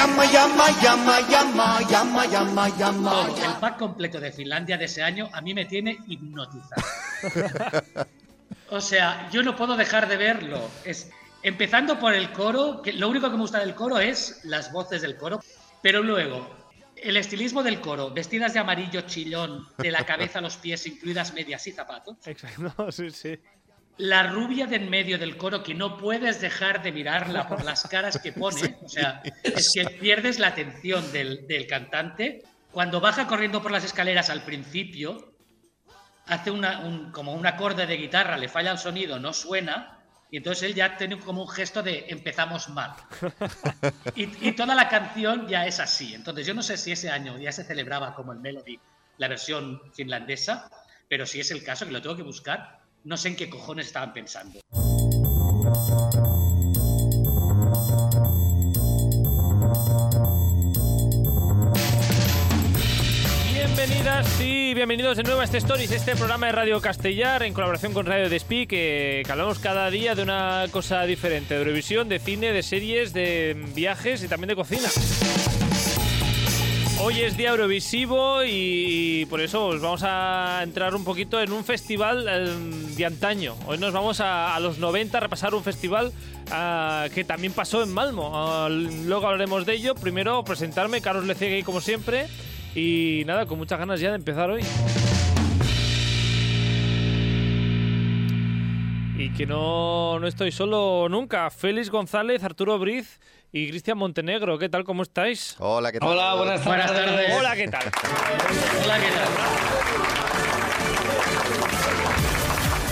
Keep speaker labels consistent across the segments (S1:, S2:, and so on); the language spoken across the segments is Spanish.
S1: Llama, llama, llama, llama, llama, llama,
S2: el pack completo de Finlandia de ese año a mí me tiene hipnotizado. o sea, yo no puedo dejar de verlo. Es, empezando por el coro, que lo único que me gusta del coro es las voces del coro, pero luego el estilismo del coro, vestidas de amarillo chillón, de la cabeza a los pies, incluidas medias y zapatos.
S3: Exacto, sí, sí.
S2: La rubia de en medio del coro, que no puedes dejar de mirarla por las caras que pone. O sea, es que pierdes la atención del, cantante. Cuando baja corriendo por las escaleras al principio, hace una, un- como un acorde de guitarra, le falla el sonido, no suena. Y entonces él ya tiene como un gesto de empezamos mal. Y toda la canción ya es así. Entonces yo no sé si ese año ya se celebraba como el Melody, la versión finlandesa, pero si es el caso, que lo tengo que buscar, no sé en qué cojones estaban pensando.
S3: Bienvenidas y bienvenidos de nuevo a este Stories, este programa de Radio Castellar en colaboración con Radio Despí, que, hablamos cada día de una cosa diferente, de Eurovisión, de cine, de series, de viajes y también de cocina. Hoy es día Eurovisivo y por eso os vamos a entrar un poquito en un festival eh, de antaño. Hoy nos vamos a, los 90 a repasar un festival ah, que también pasó en Malmo. Ah, luego hablaremos de ello. Primero presentarme, Carlos Lecegui como siempre. Y nada, con muchas ganas ya de empezar hoy. Y que no, no estoy solo nunca. Félix González, Arturo Briz y Cristian Montenegro. ¿Qué tal? ¿Cómo estáis?
S4: Hola, ¿qué tal?
S5: Hola, buenas tardes.
S2: Buenas tardes.
S3: Hola, ¿qué tal?
S2: Hola, ¿qué tal?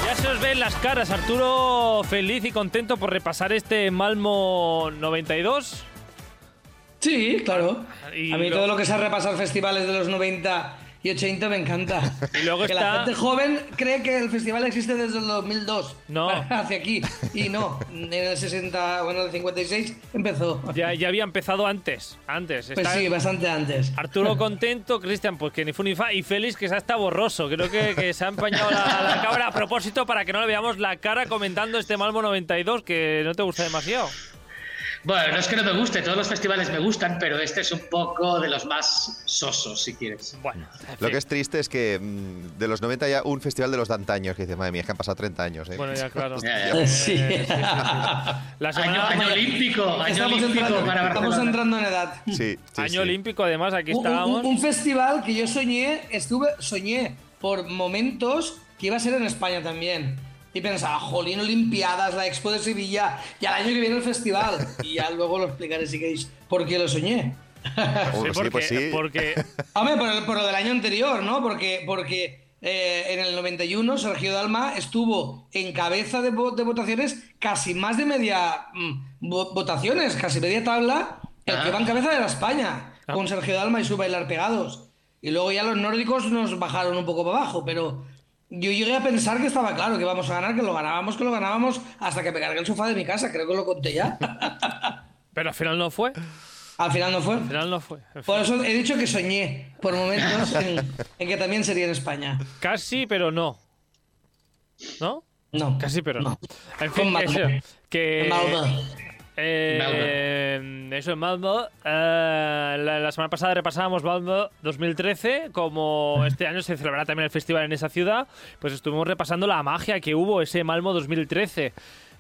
S3: Ya se os ven las caras, Arturo feliz y contento por repasar este Malmo 92.
S5: Sí, claro.
S3: Y
S5: a mí
S3: lo-
S5: todo lo que sea repasar festivales de los 90 y 80 me encanta.
S3: Y luego
S5: que
S3: está-
S5: la gente joven cree que el festival existe desde el 2002.
S3: No.
S5: Hacia aquí. Y no, en el 60, bueno, el 56 empezó.
S3: Ya, ya había empezado antes. Antes.
S5: Pues
S3: Está
S5: sí, bastante antes.
S3: Arturo contento, Cristian, pues que ni fu ni fa. Y Félix, que ya está borroso. Creo que, que se ha empañado la, la cámara a propósito para que no le veamos la cara comentando este Malmo 92, que no te gusta demasiado.
S2: Bueno, no es que no me guste, todos los festivales me gustan, pero este es un poco de los más sosos, si quieres.
S3: Bueno, en
S4: Lo que es triste es que mm, de los 90 ya un festival de los de antaños, que dice, madre mía, es que han pasado 30 años. ¿eh?
S3: Bueno, ya claro.
S2: Ya, ya.
S5: Sí.
S3: Eh, sí, sí. La
S2: Año, año olímpico, año
S5: Estamos
S2: olímpico
S5: entrando,
S2: para
S5: estamos entrando en edad.
S4: Sí, sí,
S3: año
S4: sí.
S3: olímpico, además, aquí
S5: Un, un-
S3: estábamos.
S5: un festival que yo soñé, estuve, soñé por momentos que iba a ser en España también. Y pensaba, jolín, Olimpiadas, la Expo de Sevilla, y al año que viene el festival. Y ya luego lo explicaré si queréis por qué lo soñé.
S4: Oh,
S3: Sí,
S4: sí,
S3: porque,
S4: pues sí.
S3: porque
S5: Hombre, por, el- por lo del año anterior, ¿no? Porque, porque eh, en el 91 Sergio Dalma estuvo en cabeza de, de votaciones casi más de media mm, vo- votaciones, casi media tabla. El que
S2: Ah.
S5: va en cabeza era España,
S3: Ah.
S5: con Sergio Dalma y su bailar pegados. Y luego ya los nórdicos nos bajaron un poco para abajo, pero yo llegué a pensar que estaba claro que íbamos a ganar, que lo ganábamos, que lo ganábamos, hasta que me cargué el sofá de mi casa, creo que lo conté ya.
S3: pero al final no fue.
S5: Al final no fue.
S3: Al final no fue.
S5: Por eso he dicho que soñé por momentos en, en que también sería en España.
S3: Casi, pero no. ¿No?
S5: No.
S3: Casi, pero no.
S5: No.
S3: En fin, eso, que... Eh, eso en Malmo. eh, la, la semana pasada repasábamos Malmo 2013. Como este año se celebrará también el festival en esa ciudad, pues estuvimos repasando la magia que hubo ese Malmo 2013.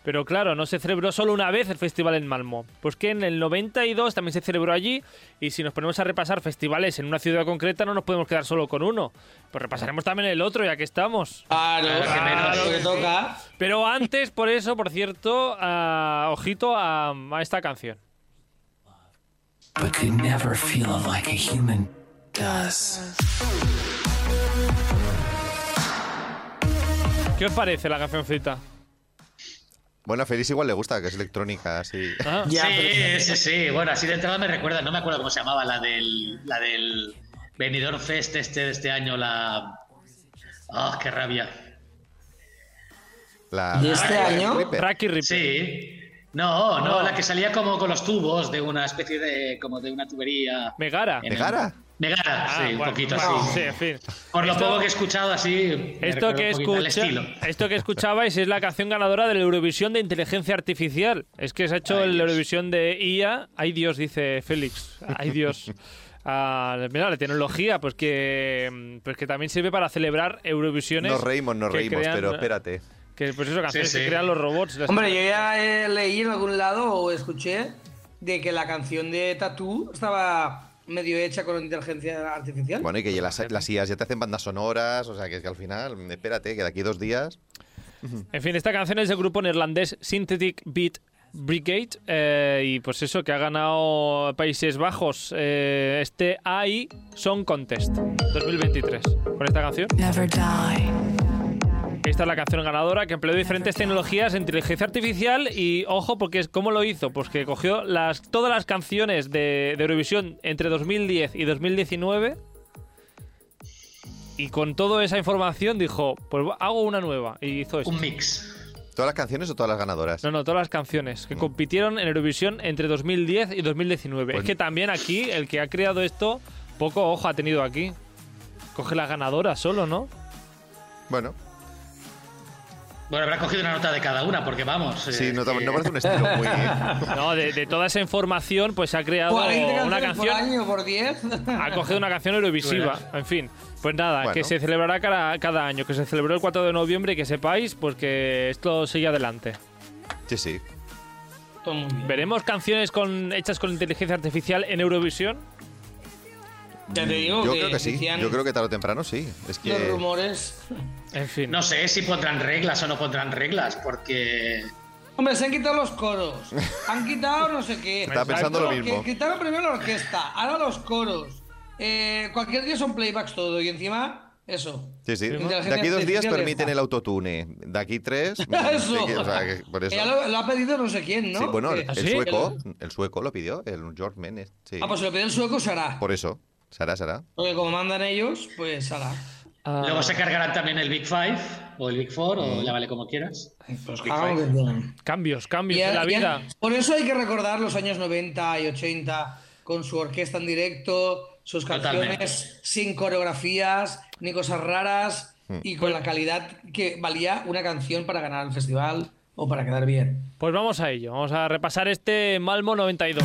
S3: Pero claro, no se celebró solo una vez el festival en Malmo. Pues que en el 92 también se celebró allí. Y si nos ponemos a repasar festivales en una ciudad concreta, no nos podemos quedar solo con uno. Pues repasaremos también el otro, ya que estamos.
S5: Claro,
S2: Claro,
S5: lo que
S2: sí.
S5: toca.
S3: Pero antes, por eso, por cierto, ah, ojito a, a esta canción.
S6: but could never feel like a human does.
S3: ¿Qué os parece la cancioncita?
S4: Bueno, a Félix igual le gusta, que es electrónica, así.
S3: Ah,
S5: Ya,
S2: sí,
S5: pero-
S2: sí, sí. Bueno, así de entrada me recuerda, no me acuerdo cómo se llamaba, la del, la del Benidorm Fest este de este año, la... ¡Ah, qué rabia!
S4: La,
S5: ¿Y este año?
S4: Ripper.
S3: Racky Ripper.
S2: Sí. No, no, la que salía como con los tubos de una especie de... como de una tubería.
S3: Megara.
S4: ¿Megara?
S2: Me gana,
S3: Ah,
S2: sí, un poquito
S3: bueno,
S2: así.
S3: Sí, en fin.
S2: Por lo
S3: Esto-
S2: poco que he escuchado así.
S3: Esto que, escucha,
S2: estilo.
S3: esto que escuchabais es la canción ganadora del Eurovisión de Inteligencia Artificial. Es que se ha hecho
S2: Ay,
S3: el
S2: Dios.
S3: Eurovisión de IA. Ay Dios, dice Félix. Ay Dios. Ah, mira, la tecnología, pues que, pues que también sirve para celebrar Eurovisiones.
S4: Nos reímos, nos reímos,
S3: crean-
S4: pero espérate.
S3: Que pues eso, canciones
S2: Sí,
S3: que crean los robots.
S5: Hombre, yo ya eh, leí en algún lado o escuché de que la canción de Tattoo estaba medio hecha con inteligencia artificial.
S4: Bueno, y que ya las, las IAs ya te hacen bandas sonoras, o sea, que, es que al final, espérate, que de aquí dos días...
S3: En fin, esta canción es del grupo neerlandés Synthetic Beat Brigade eh, y pues eso, que ha ganado Países Bajos eh, este AI Song Contest 2023 con esta canción.
S6: Never die.
S3: Esta es la canción ganadora que empleó diferentes tecnologías de inteligencia artificial y ojo porque es cómo lo hizo, pues que cogió las, todas las canciones de, de Eurovisión entre 2010 y 2019 y con toda esa información dijo, pues hago una nueva y hizo esto.
S2: Un mix.
S4: ¿Todas las canciones o todas las ganadoras?
S3: No, no, todas las canciones que compitieron en Eurovisión entre 2010 y 2019.
S4: Pues-
S3: Es que también aquí, el que ha creado esto, poco ojo ha tenido aquí. Coge las ganadoras solo, ¿no?
S4: Bueno,
S2: Bueno, habrá cogido una nota de cada una, porque vamos.
S4: sí,
S2: eh,
S4: no,
S2: que-
S4: no parece un estilo muy...
S3: No, de, de toda esa información, pues se ha creado
S5: 40
S3: una
S5: por
S3: canción.
S5: año, por 10.
S3: Ha cogido una canción eurovisiva. En fin, pues nada,
S4: Bueno.
S3: que se celebrará cada, cada año, que se celebró el 4 de noviembre y que sepáis, pues que esto sigue adelante.
S4: Sí, sí.
S3: ¿Veremos canciones con, hechas con inteligencia artificial en Eurovisión?
S5: Ya te digo
S4: Yo
S5: que
S4: creo que sí.
S5: decían
S4: Yo creo que tarde o temprano sí. Es
S5: los
S4: que...
S5: rumores.
S3: En fin.
S2: No sé si pondrán reglas o no pondrán reglas, porque.
S5: Hombre, se han quitado los coros. Han quitado no sé qué.
S4: Estaba pensando lo
S5: Que-
S4: mismo.
S5: Quitaron primero la orquesta, ahora los coros. Eh, cualquier día son playbacks todo y encima eso.
S4: Sí, sí. De aquí dos días permiten el autotune. De aquí tres...
S5: Eso.
S4: o sea, que por eso.
S5: Ya lo, lo ha pedido no sé quién, ¿no?
S4: Sí, bueno,
S5: Que-
S4: el
S3: ¿Ah, sí?
S4: sueco, el sueco lo pidió, el George Menes. Sí.
S5: Ah, pues si lo pide el sueco se hará.
S4: Por eso. Será, será.
S5: Porque como mandan ellos, pues hará.
S3: Ah,
S2: Luego se cargarán también el Big Five, o el Big Four,
S4: Mm.
S2: o llámale como quieras.
S5: Pues quieran.
S3: cambios, cambios
S5: Y a-
S3: en la vida.
S5: por eso hay que recordar los años 90 y 80 con su orquesta en directo, sus canciones
S2: Totalmente.
S5: sin coreografías ni cosas raras
S3: Hmm.
S5: y con la calidad que valía una canción para ganar el festival o para quedar bien.
S3: Pues vamos a ello. Vamos a repasar este Malmo 92.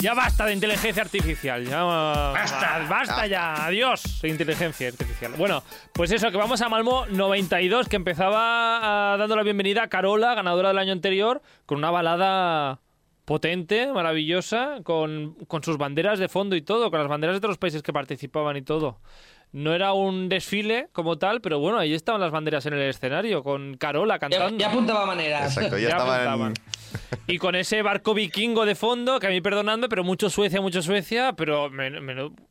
S3: Ya basta de inteligencia artificial. Ya,
S2: Basta.
S3: Basta ya. Adiós, inteligencia artificial. Bueno, pues eso, que vamos a Malmo 92, que empezaba ah, dando la bienvenida a Carola, ganadora del año anterior, con una balada potente, maravillosa, con, con sus banderas de fondo y todo, con las banderas de otros países que participaban y todo. No era un desfile como tal, pero bueno, ahí estaban las banderas en el escenario, con Carola cantando.
S5: ya apuntaba maneras.
S4: Exacto, ya,
S3: Ya
S4: estaban.
S3: apuntaban. Y con ese barco vikingo de fondo, que a mí perdonadme, pero mucho Suecia, mucho Suecia, pero men-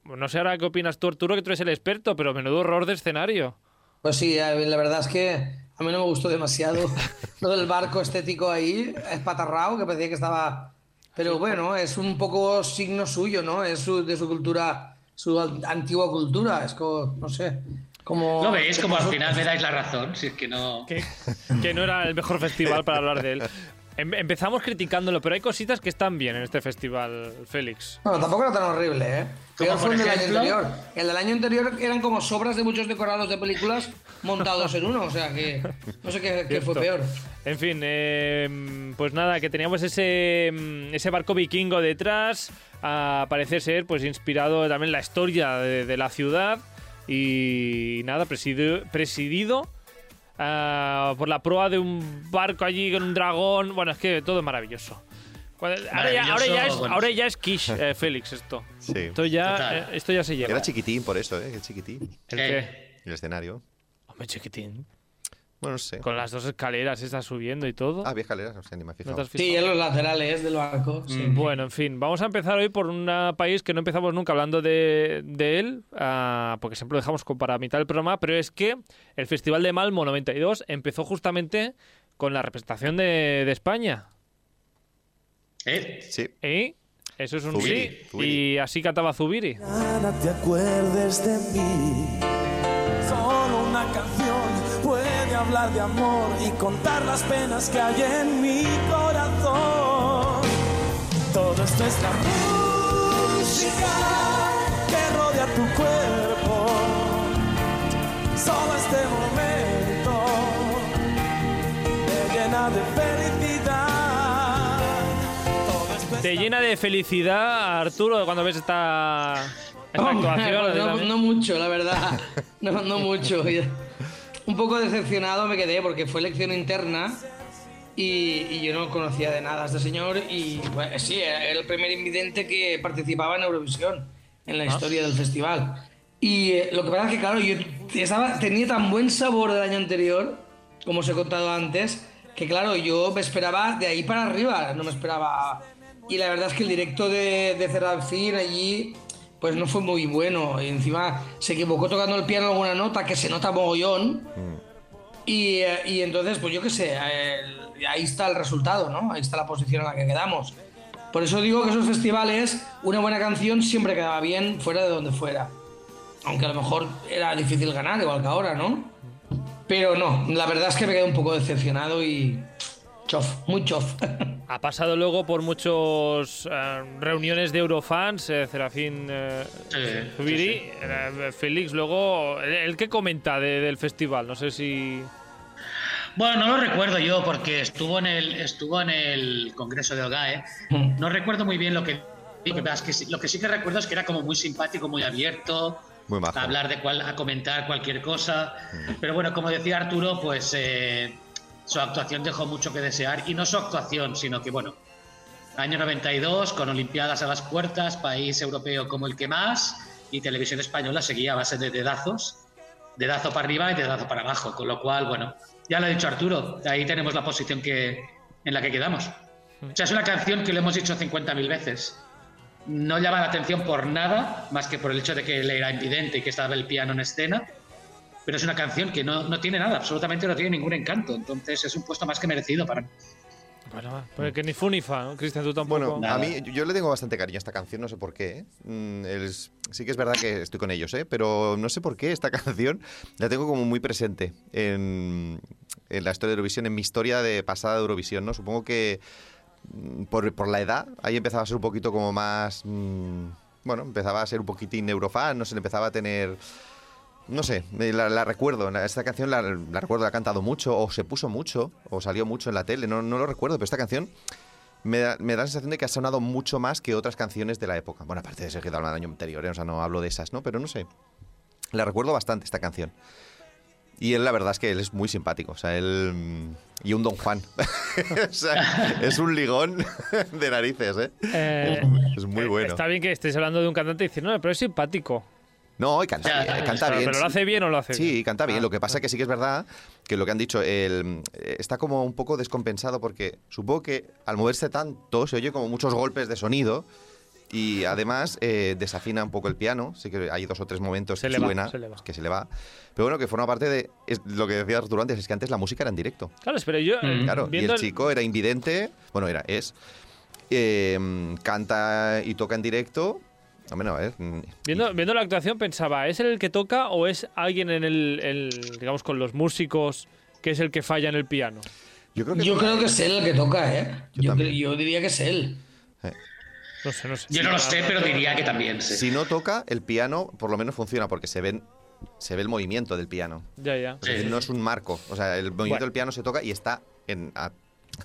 S3: no sé ahora qué opinas tú, Arturo, que tú eres el experto, pero menudo horror de escenario.
S5: Pues sí, la verdad es que a mí no me gustó demasiado lo del barco estético ahí, espatarrado, que parecía que estaba... Pero bueno, es un poco signo suyo, ¿no? Es su- de su cultura, su an- antigua cultura, es como, no sé, como...
S2: Lo veis como al final me dais la razón, si es que no.
S3: Que, que no era el mejor festival para hablar de él. Em- empezamos criticándolo, pero hay cositas que están bien en este festival, Félix.
S5: Bueno, tampoco era tan horrible, ¿eh? Peor fue el del año anterior. El del año anterior eran como sobras de muchos decorados de películas montados en uno, o sea que no sé qué, qué fue peor.
S3: En fin, eh, pues nada, que teníamos ese, mm, ese barco vikingo detrás, a parecer ser pues inspirado también en la historia de, de la ciudad y nada, presidido, presidido ah, por la proa de un barco allí con un dragón. Bueno, es que todo es maravilloso. Cuando- ahora, ya, ahora, ya es,
S2: bueno.
S3: ahora ya es Kish, eh, Félix, esto.
S4: Sí.
S3: Esto ya,
S2: Total.
S3: eh, esto ya se lleva.
S4: Era chiquitín por eso, ¿eh? Chiquitín.
S3: ¿El qué?
S4: El escenario.
S3: Hombre, chiquitín.
S4: Bueno, no sé.
S3: Con las dos escaleras esas subiendo y todo.
S4: Ah, había escaleras, no sé, ni me he
S3: ¿No te
S4: fijado.
S3: has
S5: Sí, en los laterales del barco. sí.
S3: Mm, Bueno, en fin, vamos a empezar hoy por un país que no empezamos nunca hablando de, de él, ah, porque siempre lo dejamos para mitad del programa, pero es que el Festival de Malmo 92 empezó justamente con la representación de, de España.
S2: ¿Eh?
S4: Sí.
S3: ¿Y? Eso es un
S4: Zubiri,
S3: sí.
S4: Zubiri.
S3: Y así cantaba Zubiri.
S7: Nada te acuerdes de mí. Solo una canción hablar de amor y contar las penas que hay en mi corazón. Todo esto es la música que rodea tu cuerpo. Solo este momento me llena de felicidad. Todo esto
S3: ¿Te llena de felicidad, Arturo, cuando ves esta, esta
S5: Hombre,
S3: actuación?
S5: no,
S3: También.
S5: no mucho, la verdad. No, no mucho. Un poco decepcionado me quedé porque fue elección interna y, y yo no conocía de nada a este señor y bueno, sí, era el primer invidente que participaba en Eurovisión en la historia del festival. Y eh, lo que pasa es que, claro, yo estaba, tenía tan buen sabor del año anterior, como os he contado antes, que claro, yo me esperaba de ahí para arriba, no me esperaba... Y la verdad es que el directo de, de allí pues no fue muy bueno. Y encima se equivocó tocando el piano alguna nota que se nota mogollón. Y, eh, y entonces, pues yo qué sé, el- ahí está el resultado, ¿no? Ahí está la posición en la que quedamos. Por eso digo que esos festivales, una buena canción siempre quedaba bien fuera de donde fuera. Aunque a lo mejor era difícil ganar, igual que ahora, ¿no? Pero no, la verdad es que me quedé un poco decepcionado y. chof, muy chof.
S3: Ha pasado luego por muchas reuniones de Eurofans, eh, Serafín eh,
S2: Sí,
S3: Zubiri,
S2: sí, sí.
S3: eh, Félix, luego, ¿el, qué comenta de- del festival? No sé si...
S2: Bueno, no lo recuerdo yo porque estuvo en el, estuvo en el Congreso de OGAE. No recuerdo muy bien lo que que lo que sí que recuerdo es que era como muy simpático, muy abierto,
S4: Muy
S2: a hablar de cual, a comentar cualquier cosa. Pero bueno, como decía Arturo, pues eh, su actuación dejó mucho que desear y no su actuación, sino que bueno, año 92 con Olimpiadas a las puertas, país europeo como el que más y televisión española seguía a base de dedazos, dedazo para arriba y dedazo para abajo, con lo cual bueno, ya lo ha dicho Arturo, ahí tenemos la posición que en la que quedamos. O sea, es una canción que lo hemos dicho 50.000 veces no llama la atención por nada, más que por el hecho de que él era invidente y que estaba el piano en escena. Pero es una canción que no, no tiene nada, absolutamente no tiene ningún encanto. Entonces es un puesto más que merecido para mí.
S3: Bueno, va, pues que ni fu ni fa, ¿no? Cristian, tú tampoco.
S4: Bueno,
S2: Nada.
S4: a mí yo- le tengo bastante cariño a esta canción, no sé por qué. ¿eh? Mm, es- sí que es verdad que estoy con ellos, ¿eh? pero no sé por qué esta canción la tengo como muy presente en, en la historia de Eurovisión, en mi historia de pasada de Eurovisión. ¿no? Supongo que mm, por, por la edad, ahí empezaba a ser un poquito como más... mm, bueno, empezaba a ser un poquitín eurofan, no sé, empezaba a tener... No sé, la, la recuerdo. Esta canción la, la recuerdo, la ha cantado mucho, o se puso mucho, o salió mucho en la tele, no, no lo recuerdo, pero esta canción me da, me da la sensación de que ha sonado mucho más que otras canciones de la época. Bueno, aparte de Sergio Dalma del año anterior, ¿eh? o sea, no hablo de esas, ¿no? Pero no sé. La recuerdo bastante esta canción. Y él, la verdad es que él es muy simpático. O sea, él. mm, Y un Don Juan. o sea, es un ligón de narices, ¿eh?
S3: Eh,
S4: Es muy bueno.
S3: Está bien que estés hablando de un cantante y dices, no, pero es simpático.
S4: No, y canta,
S2: Ya,
S4: bien, canta
S3: Pero,
S4: bien.
S3: pero lo hace bien o lo hace bien.
S4: Sí, canta bien.
S3: Ah.
S4: Lo que pasa que sí que es verdad que lo que han dicho, el, eh, está como un poco descompensado porque supongo que al moverse tanto se oye como muchos golpes de sonido y además eh, desafina un poco el piano. Sí que hay dos o tres momentos
S3: Se
S4: que
S3: le va,
S4: suena,
S3: se le va.
S4: que se le va. Pero bueno, que forma parte de es lo que decía Arturo antes, es que antes la música era en directo.
S3: Claro, pero yo, eh,
S4: Claro, y el chico era invidente, bueno, era, es, eh, canta y toca en directo. Bueno, a ver, mm,
S3: Viendo, viendo la actuación pensaba, ¿es él el que toca o es alguien en el, el- digamos, con los músicos que es el que falla en el piano?
S4: yo creo que
S5: Yo creo que es él el que toca, ¿eh?
S4: Yo
S5: diría que es él.
S3: No sé, no sé.
S2: Yo no lo sé, pero diría que también sí.
S4: Si no toca, el piano por lo menos funciona porque se ven se ve el movimiento del piano.
S3: Ya, ya.
S2: Sí.
S4: no es un marco. O sea, el movimiento
S3: Bueno.
S4: del piano se toca y está en. a-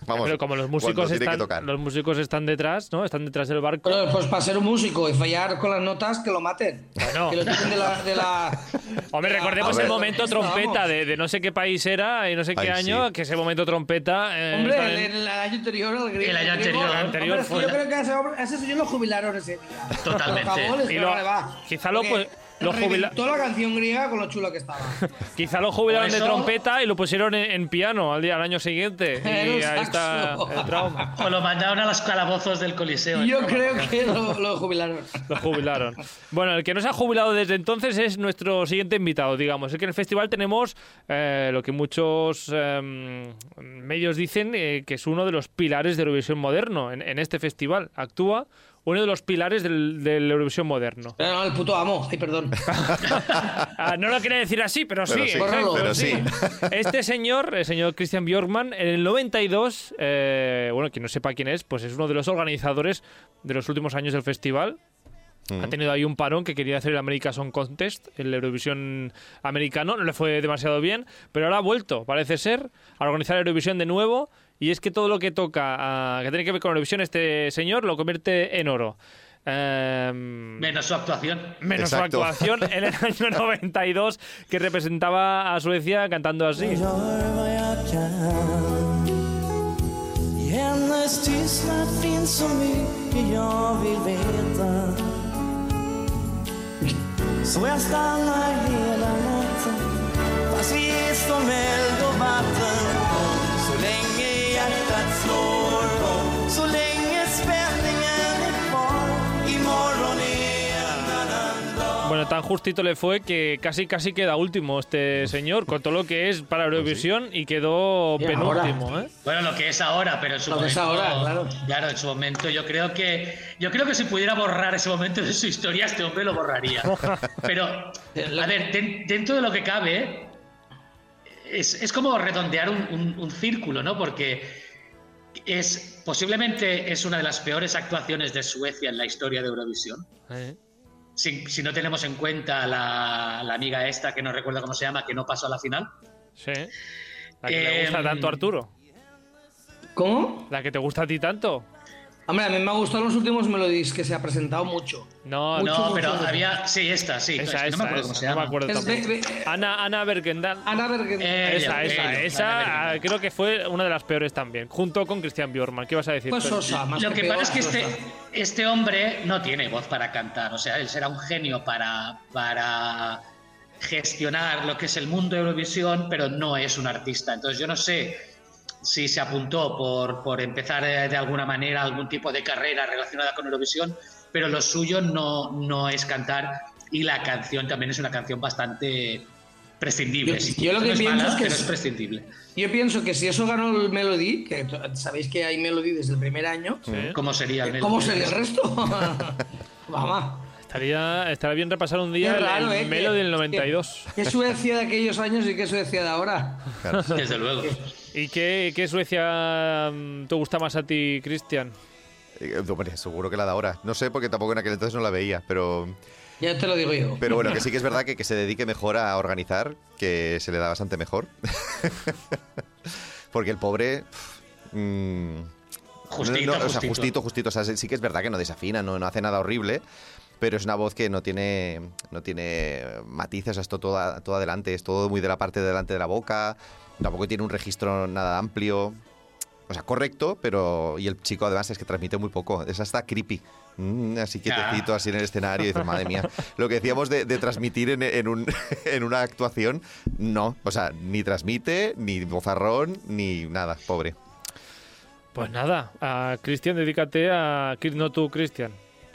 S4: vamos,
S3: pero como los músicos están, los músicos están detrás, ¿no? Están detrás del barco.
S5: Pero pues para ser un músico y fallar con las notas, que lo maten.
S3: Bueno.
S5: Que lo quiten de la. De la
S3: Hombre,
S5: de
S3: recordemos el momento trompeta de, de no sé qué país era y no sé qué
S4: Ay,
S3: año,
S4: sí.
S3: que ese momento trompeta. eh,
S5: Hombre, el, el año anterior, el griego.
S2: El año anterior.
S5: Hombre,
S3: anterior
S5: es que
S3: fue-
S5: Yo creo que a ese, hombre- a ese señor lo jubilaron ese día.
S2: Totalmente.
S5: Favor,
S3: Y lo- quizá lo
S5: Porque
S3: pu- lo jubila-
S5: reventó la canción griega con lo chulo que estaba.
S3: Quizá lo jubilaron de trompeta y lo pusieron en, en piano al día al año siguiente. Y ahí está el trauma.
S2: O lo mandaron a los calabozos del Coliseo.
S5: Yo creo que lo, lo jubilaron.
S3: Lo jubilaron. Bueno, el que no se ha jubilado desde entonces es nuestro siguiente invitado, digamos. Es que en el festival tenemos eh, lo que muchos eh, medios dicen eh, que es uno de los pilares de Eurovisión moderno. En, en este festival actúa uno de los pilares del, del Eurovisión moderno.
S5: Pero no, el puto amo. Ay, perdón.
S3: Ah, no lo quería decir así, pero,
S4: Pero
S3: sí,
S4: sí,
S3: exacto,
S4: pero
S3: sí.
S4: sí.
S3: Este señor, el señor Christian Bjorkman, en el 92, eh, bueno, quien no sepa quién es, pues es uno de los organizadores de los últimos años del festival. Ha tenido ahí un parón que quería hacer el America Song Contest, el Eurovisión americano, no le fue demasiado bien, pero ahora ha vuelto, parece ser, a organizar Eurovisión de nuevo. Y es que todo lo que toca, que tiene que ver con Eurovisión, este señor lo convierte en oro. Em,
S2: Menos su actuación.
S3: menos
S4: Exacto.
S3: su actuación en el año 92 que representaba a Suecia cantando así. Bueno, tan justito le fue que casi casi queda último este señor, con todo lo que es para Eurovisión y quedó
S5: Y
S3: penúltimo, ¿eh?
S2: Bueno, lo que es ahora, pero en su
S5: Lo que
S2: momento.
S5: es ahora, claro.
S2: Claro, en su momento. Yo creo que. Yo creo que si pudiera borrar ese momento de su historia, este hombre lo borraría. Pero, a ver, den- dentro de lo que cabe, es, es como redondear un, un- un círculo, ¿no? Porque es posiblemente es una de las peores actuaciones de Suecia en la historia de Eurovisión.
S3: Eh,
S2: Si, si no tenemos en cuenta la, la amiga esta, que no recuerdo cómo se llama, que no pasó a la final.
S3: Sí. La que le gusta
S2: Em,
S3: tanto a Arturo.
S5: ¿Cómo?
S3: La que te gusta a ti tanto.
S5: Hombre, a mí me ha gustado los últimos melodies que se ha presentado mucho.
S3: No,
S5: Mucho,
S2: no,
S5: mucho,
S2: pero
S5: mucho.
S2: había. Sí, esta, sí.
S3: esa,
S2: es que
S3: esa,
S2: no me acuerdo
S3: esa,
S2: cómo se
S3: no
S2: llama.
S3: me acuerdo
S5: Es
S3: tampoco.
S5: de- de-
S3: Ana, Ana Bergendal.
S5: Ana Bergen.
S2: Eh,
S3: esa, esa, esa,
S2: Ana
S3: ah, creo que fue una de las peores también, junto con Christian Bjorman. ¿Qué vas a decir?
S5: Pues sosa, más
S2: Lo que
S5: peor,
S2: pasa es que
S5: sosa.
S2: este, este hombre no tiene voz para cantar. O sea, él será un genio para, para gestionar lo que es el mundo de Eurovisión, pero no es un artista. Entonces yo no sé si se apuntó por, por empezar eh, de alguna manera algún tipo de carrera relacionada con Eurovisión, pero lo suyo no, no es cantar y la canción también es una canción bastante prescindible.
S5: Yo-
S2: Si
S5: yo lo
S2: no
S5: que
S2: es
S5: pienso
S2: mala,
S5: es que es-
S2: es prescindible.
S5: Yo pienso que si eso ganó el Melody, que sabéis que hay Melody desde el primer año,
S3: Sí.
S2: ¿Cómo sería el
S5: ¿cómo
S2: Melody?
S5: sería el resto? Vamos.
S3: Estaría, estaría bien repasar un día
S5: Qué
S3: el-
S5: raro,
S3: el,
S5: ¿eh?
S3: Melo
S5: Que-
S3: del 92.
S5: ¿Qué Suecia de aquellos años y qué Suecia de ahora?
S2: Desde luego.
S3: ¿Y qué, qué Suecia mm, te gusta más a ti, Cristian?
S4: Eh, hombre, seguro que la de ahora. No sé, porque tampoco en aquel entonces no la veía, pero,
S5: Ya te lo digo yo.
S4: pero bueno, que sí que es verdad que, que se dedique mejor a organizar, que se le da bastante mejor. porque el pobre... pff, mm,
S2: Justito,
S4: no, no, o sea,
S2: justito.
S4: justito. O sea, sí que es verdad que no desafina, no, no hace nada horrible, pero es una voz que no tiene, no tiene matices, o sea, es todo, todo, todo adelante, es todo muy de la parte de delante de la boca, tampoco tiene un registro nada amplio. O sea, correcto, pero. Y el chico además es que transmite muy poco. Es hasta creepy. Mm, así quietecito,
S2: Ya.
S4: así en el escenario. Y dices, madre mía. Lo que decíamos de, de transmitir en, en un, en una actuación, no. O sea, ni transmite, ni bozarrón, ni nada. Pobre.
S3: Pues nada, a Cristian, dedícate a. No tú, Cristian.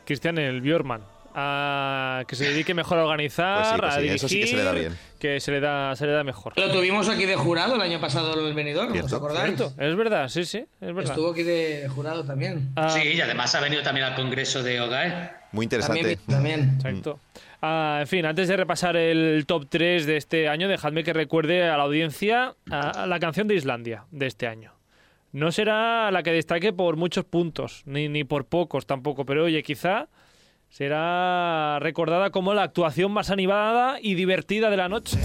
S3: Cristian, el Bjorman. A que se dedique mejor a organizar,
S4: Pues sí, pues
S3: a
S4: sí,
S3: dirigir.
S4: eso sí que se le da bien.
S3: que se le da, se le da mejor.
S5: Lo tuvimos aquí de jurado el año pasado el Benidorm, ¿os acordáis?
S3: Cierto, es verdad, sí, sí, es verdad.
S5: Estuvo aquí de jurado también.
S3: Ah,
S2: Sí, y además ha venido también al Congreso de OGAE.
S4: Muy interesante.
S5: También, también.
S3: Exacto. Ah, en fin, antes de repasar el top 3 de este año, dejadme que recuerde a la audiencia a la canción de Islandia de este año. No será la que destaque por muchos puntos, ni, ni por pocos tampoco, pero oye, quizá será recordada como la actuación más animada y divertida de la noche.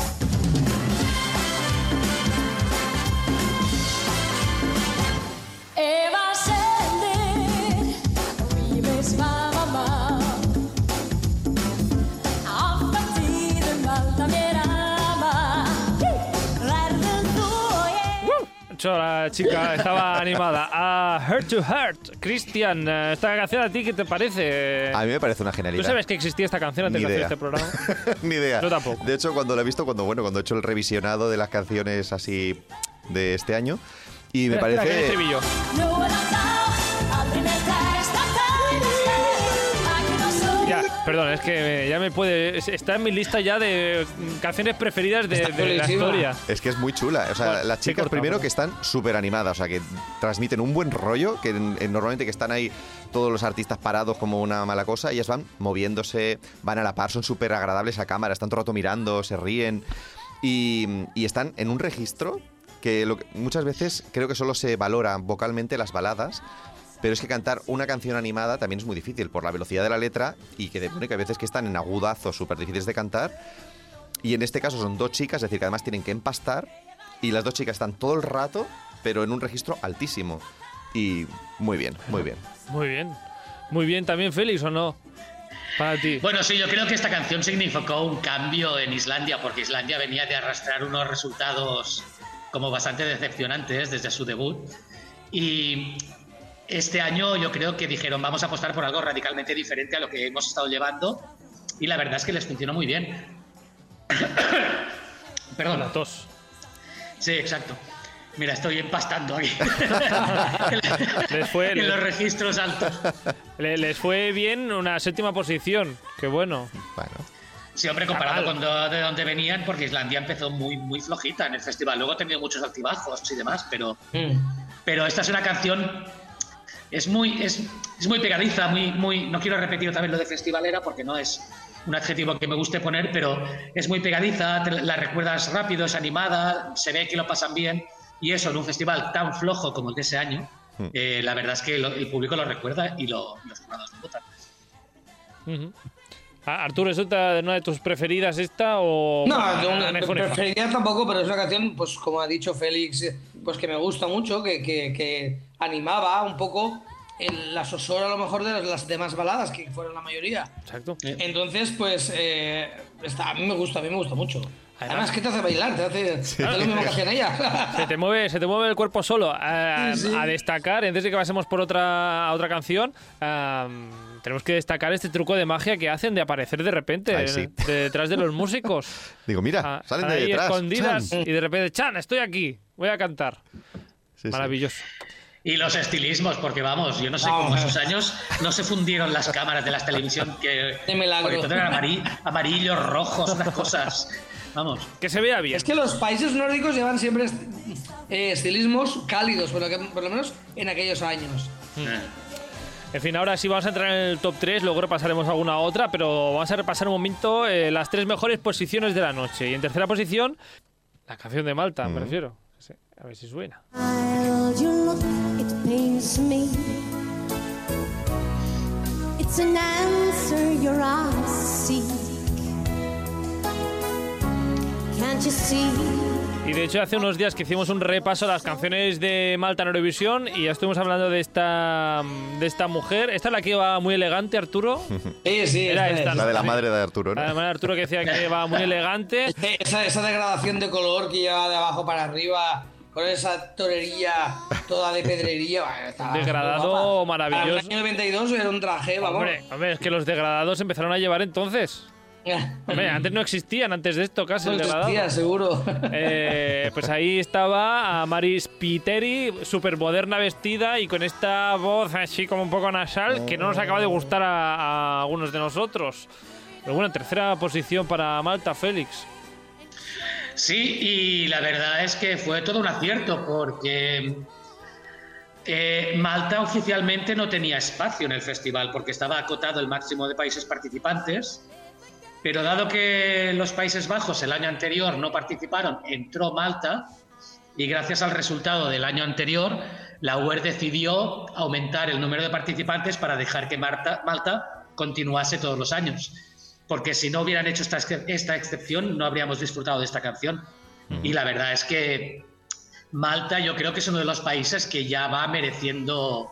S8: Eva mamma ég
S3: Cho, la chica estaba animada. A Heart to Heart, Cristian, eh, esta canción a ti, ¿qué te parece?
S4: A mí me parece una
S3: ¿Tú
S4: genialidad.
S3: sabes que existía esta canción antes
S4: Ni
S3: de hacer este programa?
S4: Ni idea.
S3: Yo tampoco.
S4: De hecho, cuando lo he visto, cuando bueno, cuando he hecho el revisionado de las canciones así de este año, y me
S3: Espera, espera,
S4: parece.
S3: estribillo. Perdón, es que ya me puede. es- Está en mi lista ya de canciones preferidas de, de la historia.
S4: Es que es muy chula. O sea,
S3: Bueno,
S4: las chicas
S3: corta,
S4: primero que están súper animadas, o sea, que transmiten un buen rollo, que en- en- normalmente que están ahí todos los artistas parados como una mala cosa, ellas van moviéndose, van a la par, son súper agradables a cámara, están todo el rato mirando, se ríen y, y están en un registro que, lo que muchas veces creo que solo se valora vocalmente las baladas, Pero es que cantar una canción animada también es muy difícil por la velocidad de la letra y que, de, bueno, que a veces que están en agudazos súper difíciles de cantar. Y en este caso son dos chicas, es decir, que además tienen que empastar y las dos chicas están todo el rato, pero en un registro altísimo. Y muy bien, muy bien.
S3: Muy bien. Muy bien también, Félix, ¿o no? Para ti.
S2: Bueno, sí, yo creo que esta canción significó un cambio en Islandia, porque Islandia venía de arrastrar unos resultados como bastante decepcionantes desde su debut. Y este año yo creo que dijeron, vamos a apostar por algo radicalmente diferente a lo que hemos estado llevando. Y la verdad es que les funcionó muy bien. Perdón.
S3: La tos.
S2: Sí, exacto. Mira, estoy empastando aquí.
S3: Les fue-
S2: en los registros altos.
S3: Le- les fue bien una séptima posición. Qué bueno.
S4: Bueno,
S2: Sí, hombre, comparado con do- de dónde venían, porque Islandia empezó muy, muy flojita en el festival. Luego ha tenido muchos altibajos y demás, pero,
S5: Mm.
S2: pero esta es una canción. Es muy, es, es muy pegadiza, muy, muy. No quiero repetir otra vez lo de festivalera porque no es un adjetivo que me guste poner, pero es muy pegadiza, te la recuerdas rápido, es animada, se ve que lo pasan bien. Y eso en un festival tan flojo como el de ese año,
S4: Hmm.
S2: eh, la verdad es que lo- el público lo recuerda y lo- los jurados lo votan.
S3: Ujú. Ah, Arturo, ¿es otra- una de tus preferidas esta o...?
S5: No, una- preferiría tampoco, pero es una canción, pues como ha dicho Félix, pues que me gusta mucho, que, que- que animaba un poco el- la sosora a lo mejor de las, las demás baladas, que fueron la mayoría.
S3: Exacto.
S5: Entonces, pues eh, está, a mí me gusta, a mí me gusta mucho.
S3: Además-
S5: Además, que te hace bailar, te hace, lo mismo que hacían
S3: Se
S5: ellas.
S3: te mueve, se te mueve el cuerpo solo. Ah,
S5: Sí, sí.
S3: A destacar, antes de que pasemos por otra, a otra canción, ah, tenemos que destacar este truco de magia que hacen de aparecer de repente
S4: Ay, sí.
S3: detrás de los músicos.
S4: digo, mira,
S3: Ah,
S4: salen de
S3: ahí
S4: detrás.
S3: escondidas
S4: ¡Chan!
S3: y de repente, Chan, estoy aquí, voy a cantar.
S4: Sí, sí.
S3: Maravilloso.
S2: Y los estilismos, porque vamos, yo no sé cómo
S5: eh.
S2: esos años no se fundieron las cámaras de las televisión que
S5: De milagro.
S2: todo eran amari- amarillos, rojos, unas cosas. Vamos.
S3: Que se vea bien.
S5: Es que los países nórdicos llevan siempre est- eh, estilismos cálidos, por lo, que, por lo menos en aquellos años.
S3: En fin, ahora sí vamos a entrar en el top 3, luego repasaremos alguna otra, pero vamos a repasar un momento eh, las tres mejores posiciones de la noche. Y en tercera posición, la canción de Malta, me refiero. A ver si suena.
S8: While you look, it pains me. It's an answer your eyes seek. Can't you see?
S3: Y de hecho, hace unos días que hicimos un repaso a las canciones de Malta en Eurovisión y ya estuvimos hablando de esta, de esta mujer. Esta es la que iba muy elegante, Arturo.
S5: Sí, sí,
S3: Era
S5: esta
S3: esta,
S5: es.
S3: ¿no?
S4: La de la madre de Arturo, ¿no?
S3: Además, Arturo que decía que iba muy elegante.
S5: Esa, esa degradación de color que lleva de abajo para arriba, con esa torería toda de pedrería. bueno,
S3: Degradado maravilloso.
S5: Para el año 92 era un traje, vamos.
S3: Hombre, hombre, es que los degradados empezaron a llevar entonces. Hombre, antes no existían, antes de esto casi
S5: No
S3: el degradado.
S5: existía, seguro.
S3: Eh, pues ahí estaba a Maris Piteri, súper moderna vestida y con esta voz así como un poco nasal que no nos acaba de gustar a, a algunos de nosotros. Pero bueno, tercera posición para Malta, Félix.
S2: Sí, y la verdad es que fue todo un acierto porque eh, Malta oficialmente no tenía espacio en el festival porque estaba acotado el máximo de países participantes. Pero dado que los Países Bajos el año anterior no participaron, entró Malta y gracias al resultado del año anterior, la UER decidió aumentar el número de participantes para dejar que Malta continuase todos los años. Porque si no hubieran hecho esta, esta excepción, no habríamos disfrutado de esta canción. Y la verdad es que Malta yo creo que es uno de los países que ya va mereciendo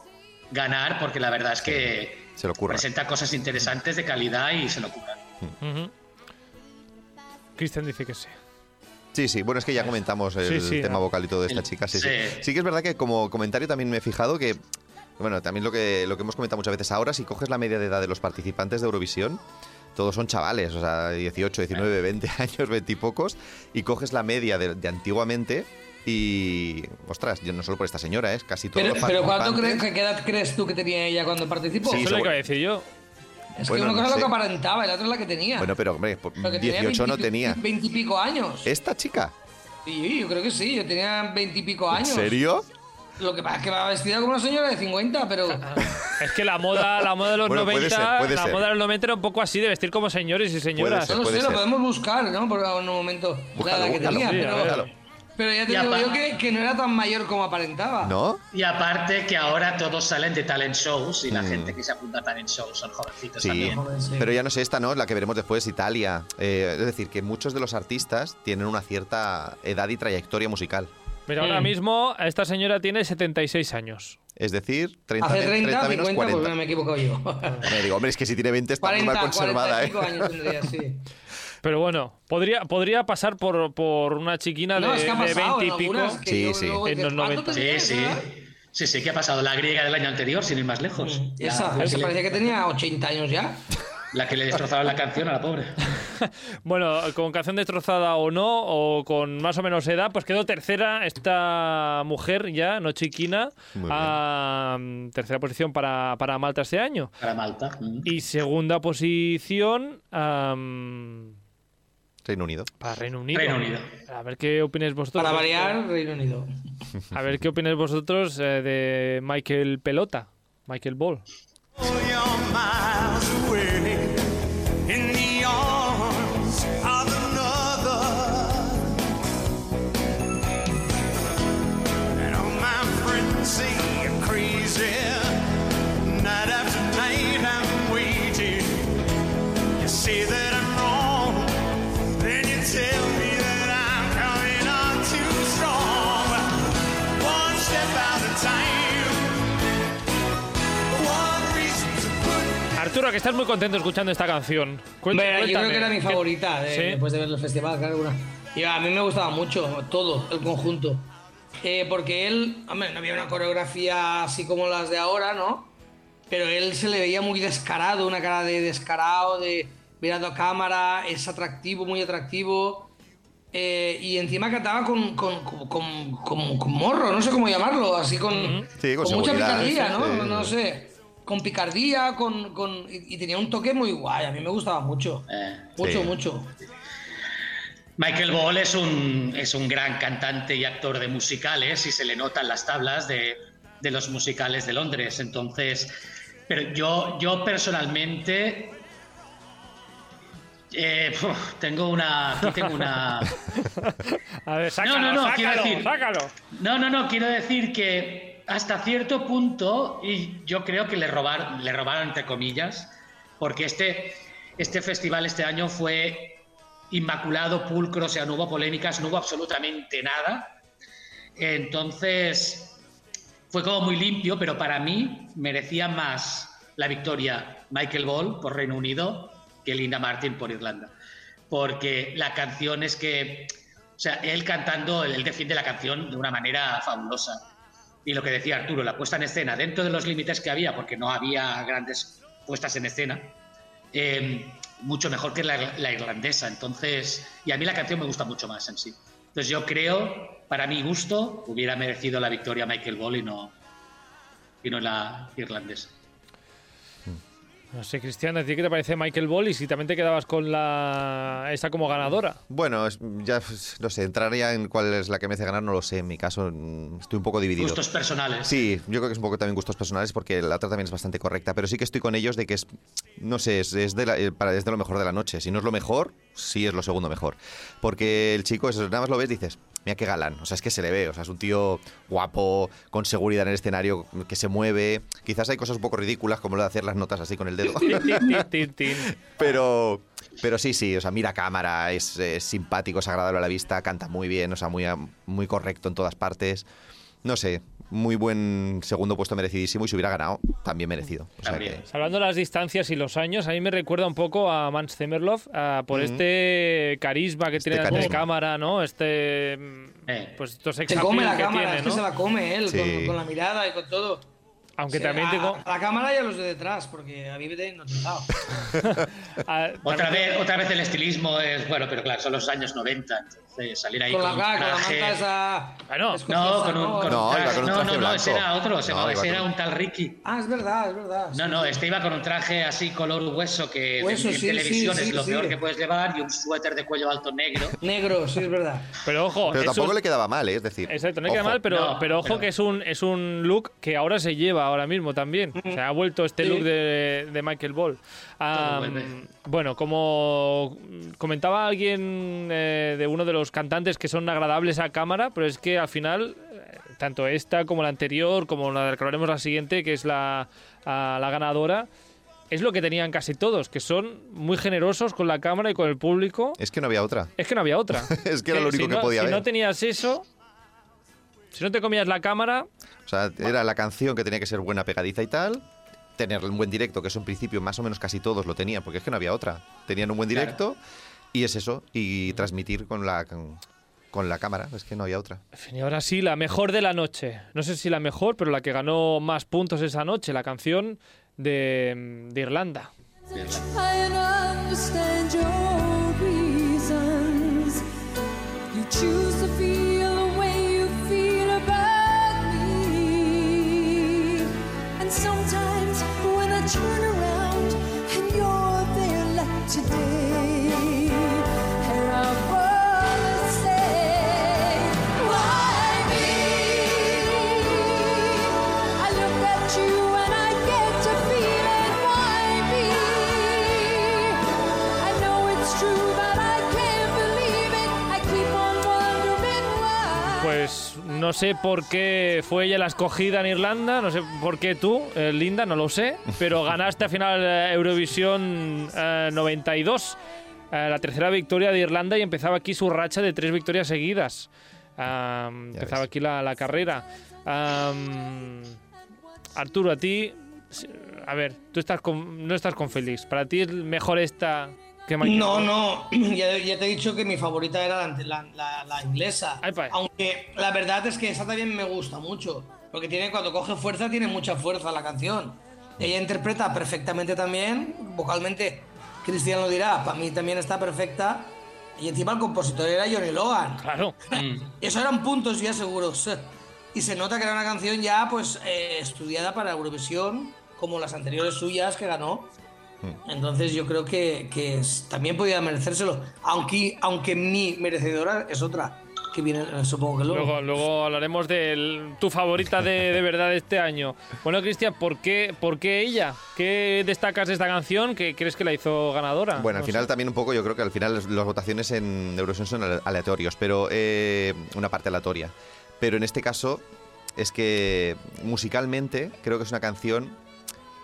S2: ganar, porque la verdad es que
S4: Se lo ocurra.
S2: presenta cosas interesantes de calidad y se lo curan.
S3: Ujú. Cristian dice que sí.
S4: Sí, sí, bueno, es que ya comentamos el
S3: Sí, sí,
S4: tema
S3: ah.
S4: vocal y todo de esta
S2: El-
S4: chica. Sí, sí.
S2: sí.
S4: Sí que es verdad que como comentario también me he fijado que, bueno, también lo que, lo que hemos comentado muchas veces ahora, si coges la media de edad de los participantes de Eurovisión, todos son chavales, o sea, 18, 19, 20 años, 20 y pocos, y coges la media de, de antiguamente y, ostras, yo no solo por esta señora, es casi todos
S5: Pero, pero ¿cuánto crees, ¿qué edad crees tú que tenía ella cuando participó?
S4: Sí,
S3: Eso es lo que iba a decir yo.
S5: es
S4: bueno,
S5: que una
S4: no
S5: cosa es lo
S4: sé.
S5: que aparentaba y la otra es la que tenía.
S4: Bueno, pero hombre,
S5: Pero que tenía
S4: 18 no
S5: 20
S4: tenía.
S5: Veintipico años.
S4: ¿Esta chica?
S5: Sí, yo creo que sí, yo tenía veintipico
S4: ¿En
S5: años.
S4: serio?
S5: Lo que pasa es que va vestida como una señora de 50, pero.
S3: Es que la moda, la moda de los
S4: Bueno, puede
S3: 90,
S4: ser, puede
S3: la
S4: ser.
S3: moda de los 90 era un poco así de vestir como señores y señoras.
S4: ser.
S5: No sé, lo podemos buscar, ¿no? Por un momento.
S4: Búscalo,
S5: la que
S4: búscalo.
S5: tenía, pero. Pero ya te
S2: Y
S5: digo yo que, que no era tan mayor como aparentaba.
S4: ¿No?
S2: Y aparte que ahora todos salen de talent shows y la gente que se apunta a talent shows son jovencitos
S4: Sí,
S2: también.
S4: Pero ya no sé esta, ¿no? La que veremos después, Italia. Eh, es decir, que muchos de los artistas tienen una cierta edad y trayectoria musical.
S3: Mira, ahora
S5: Mm.
S3: mismo esta señora tiene 76 años.
S4: Es decir, 30,
S5: Hace
S4: men-
S5: 30,
S4: 30 menos
S5: 50,
S4: 40.
S5: pues no me he equivocado yo.
S4: Me digo, hombre, es que si tiene 20 está muy
S5: 40,
S4: mal conservada, ¿eh?
S5: 45 años tendría, sí.
S3: Pero bueno, podría, podría pasar por, por una chiquina
S5: No,
S3: de,
S5: es que
S3: de
S5: pasado
S3: 20 y
S5: en
S3: pico.
S5: algunas que
S4: Sí, sí.
S3: En los
S5: ¿cuánto
S3: 90.
S2: Sí,
S5: tenías,
S2: sí.
S5: edad?
S2: Sí, sí, ¿qué ha pasado? La griega del año anterior, sin ir más lejos. La-
S5: Esa,
S2: le,
S5: parecía que tenía 80 años ya.
S2: La que le destrozaron la canción a la pobre.
S3: Bueno, con canción destrozada o no, o con más o menos edad, pues quedó tercera esta mujer ya, no chiquina, a mm, tercera posición para, para Malta este año.
S2: Para Malta. Mm.
S3: Y segunda posición
S4: Reino Unido.
S3: para Reino Unido.
S2: Reino Unido.
S3: A ver qué opináis vosotros.
S5: Para variar, Reino Unido.
S3: A ver qué opináis vosotros eh, de Michael Pelota, Michael Ball.
S7: You're miles away
S3: Arturo, que estás muy contento escuchando esta canción.
S5: Hombre, yo creo
S3: cuéntame.
S5: que era mi
S3: ¿Qué-
S5: favorita de-
S3: Sí.
S5: después de ver el festival, claro. Una. Y a mí me gustaba mucho todo, el conjunto. Eh, porque él, hombre, no había una coreografía así como las de ahora, ¿no? Pero él se le veía muy descarado, una cara de descarado, de mirando a cámara, es atractivo, muy atractivo. Eh, y encima cantaba con, con, con, con- morro, no sé cómo llamarlo, así con,
S4: Sí, con
S5: mucha picardía, ¿no?
S4: sí.
S5: No sé, con picardía, con, con, y, y tenía un toque muy guay, a mí me gustaba mucho.
S2: Eh,
S5: Mucho,
S4: Sí.
S5: mucho.
S2: Michael Ball es un, es un gran cantante y actor de musicales y se le notan las tablas de, de los musicales de Londres. Entonces, pero yo, yo personalmente eh, tengo una. Aquí tengo una.
S3: A ver, sácalo,
S2: no, no, quiero
S3: sácalo,
S2: decir-
S3: sácalo.
S2: No, no, no, quiero decir que hasta cierto punto, y yo creo que le robaron, le robaron entre comillas, porque este, este festival este año fue inmaculado, pulcro, o sea, no hubo polémicas, no hubo absolutamente nada. Entonces, fue como muy limpio, pero para mí merecía más la victoria Michael Ball por Reino Unido que Linda Martin por Irlanda. Porque la canción es que, o sea, él cantando, él defiende la canción de una manera fabulosa. Y lo que decía Arturo, la puesta en escena, dentro de los límites que había, porque no había grandes puestas en escena, eh, mucho mejor que la, la irlandesa. Entonces, y a mí la canción me gusta mucho más en sí. Entonces yo creo, para mi gusto, hubiera merecido la victoria Michael Ball y no, y no la irlandesa.
S3: No sé, Cristian, ¿a ti qué te parece Michael Ball? Y si también te quedabas con la esta como ganadora.
S4: Bueno, es- ya pues, no sé, entrar ya en cuál es la que me hace ganar, no lo sé. En mi caso, mm, estoy un poco dividido.
S2: Gustos personales.
S4: Sí, yo creo que es un poco también gustos personales porque la otra también es bastante correcta, pero sí que estoy con ellos de que es, no sé, es, es de, la- eh, para, es de lo mejor de la noche. Si no es lo mejor, sí es lo segundo mejor. Porque el chico, eso, nada más lo ves, dices, mira qué galán. O sea, es que se le ve, o sea, es un tío guapo, con seguridad en el escenario, que se mueve. Quizás hay cosas un poco ridículas, como lo de hacer las notas así con el dedo. Pero, pero sí, sí, o sea, mira cámara, es, es simpático, es agradable a la vista, canta muy bien, o sea, muy, muy correcto en todas partes. No sé, muy buen segundo puesto merecidísimo y si hubiera ganado, también merecido. O sea
S2: También.
S4: que,
S3: Hablando de las distancias y los años, a mí me recuerda un poco a Mans Zemerloff ah, por este carisma que
S4: Este
S3: tiene de
S4: carisma.
S3: cámara, ¿no? Este. mm,
S2: Eh.
S3: Pues estos
S5: Se come la
S3: que
S5: cámara,
S3: tiene,
S5: es que
S3: ¿no?
S5: se la come él,
S4: Sí.
S5: con, con la mirada y con todo.
S3: Aunque
S5: Sí,
S3: también
S5: a,
S3: tengo.
S5: a la cámara y a los de detrás, porque a mí me tienen notizado.
S3: ah,
S2: Otra vez, otra vez el estilismo es, bueno, pero claro, son los años 90, entonces salir ahí
S5: Con
S2: con,
S5: la,
S2: un
S5: con la
S2: traje...
S5: esa.
S3: Bueno,
S5: escocesa,
S2: No, con un, con
S4: No,
S2: un traje.
S4: con un
S2: no,
S4: traje
S2: no, no, ese
S4: blanco.
S2: era otro, ese,
S4: No,
S2: ese era
S4: un-
S2: tal Ricky.
S5: Ah, es verdad, es verdad.
S2: No, no, este iba con un traje así color hueso que
S5: Hueso,
S2: en,
S5: sí,
S2: televisión
S5: sí,
S2: es
S5: sí,
S2: lo
S5: sí.
S2: peor que puedes llevar y un suéter de cuello alto negro.
S5: Negro, sí, es verdad.
S3: Pero ojo,
S4: pero tampoco
S3: un-
S4: le quedaba mal, ¿eh? es decir.
S3: Exacto, no queda
S4: ojo.
S3: mal, pero,
S2: No,
S3: pero ojo
S2: pero-
S3: que es un, es un look que ahora se lleva ahora mismo también. O sea, ha vuelto este
S5: Sí.
S3: look de, de Michael Ball.
S2: Vuelve.
S3: bueno, como comentaba alguien eh, de uno de los cantantes que son agradables a cámara, pero es que al final, eh, tanto esta como la anterior, como la que hablaremos la siguiente, que es la, a la ganadora, es lo que tenían casi todos, que son muy generosos con la cámara y con el público.
S4: Es que no había otra.
S3: Es que no había otra.
S4: Es que era lo único
S3: si
S4: que
S3: no-
S4: podía
S3: Si
S4: haber.
S3: no tenías eso, si no te comías la cámara,
S4: O sea, era la canción que tenía que ser buena, pegadiza y tal. Tener un buen directo, que eso en principio más o menos casi todos lo tenían, porque es que no había otra. Tenían un buen
S2: Claro.
S4: directo y es eso, y transmitir con la, con, con la cámara, es que no había otra.
S3: En fin, y ahora sí, la mejor de la noche. No sé si la mejor, pero la que ganó más puntos esa noche, la canción de, de Irlanda.
S8: I understand turn around and you're there like today,
S3: no sé por qué fue ella la escogida en Irlanda, no sé por qué tú, eh, Linda, no lo sé, pero ganaste al final eh, Eurovisión eh, 92, eh, la tercera victoria de Irlanda y empezaba aquí su racha de tres victorias seguidas. Am, empezaba
S4: ves.
S3: aquí la, la carrera. Am, Arturo, a ti, a ver, tú estás con- no estás con Félix, para ti es mejor esta
S5: No, no, ya, ya te he dicho que mi favorita era la, la- la- la inglesa.
S3: Ay.
S5: Aunque la verdad es que esa también me gusta mucho. Porque tiene, cuando coge fuerza, tiene mucha fuerza la canción. Ella interpreta perfectamente también, vocalmente, Cristian lo dirá, para mí también está perfecta. Y encima el compositor era Johnny Logan.
S3: Claro.
S5: Eso eran puntos ya seguros. Y se nota que era una canción ya pues eh, estudiada para Eurovisión, como las anteriores suyas que ganó. Entonces yo creo que, que es- también podía merecérselo. Aunque, aunque mi merecedora es otra, que viene eh, supongo que luego.
S3: Luego, luego hablaremos de tu favorita de, de verdad de este año. Bueno, Cristian, ¿por qué, ¿por qué ella? ¿Qué destacas de esta canción que crees que la hizo ganadora?
S4: Bueno, al
S3: No
S4: final
S3: sé.
S4: también un poco, yo creo que al final las las votaciones en Eurovisión son ale- aleatorios, pero eh, una parte aleatoria. Pero en este caso es que musicalmente creo que es una canción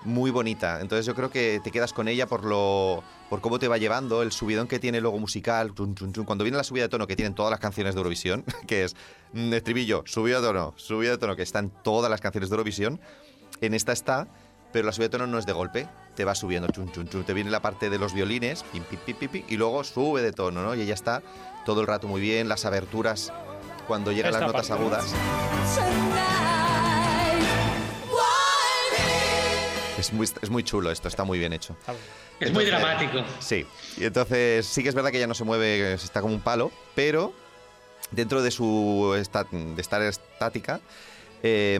S4: muy bonita. Entonces yo creo que te quedas con ella por lo por cómo te va llevando, el subidón que tiene luego musical, chun, chun, chun. cuando viene la subida de tono que tienen todas las canciones de Eurovisión, que es mm, estribillo, subida de tono, subida de tono, que están todas las canciones de Eurovisión, en esta está, pero la subida de tono no es de golpe, te va subiendo, chun, chun, chun. te viene la parte de los violines, pim, pim, pim, pim, pim, y luego sube de tono, ¿no? Y ella está todo el rato muy bien, las aberturas cuando llegan
S3: Esta
S4: las notas agudas. Es muy, es muy chulo esto, está muy bien hecho.
S2: Es muy dramático.
S4: Sí, y entonces sí que es verdad que ella no se mueve, está como un palo, pero dentro de su de estar estática, eh,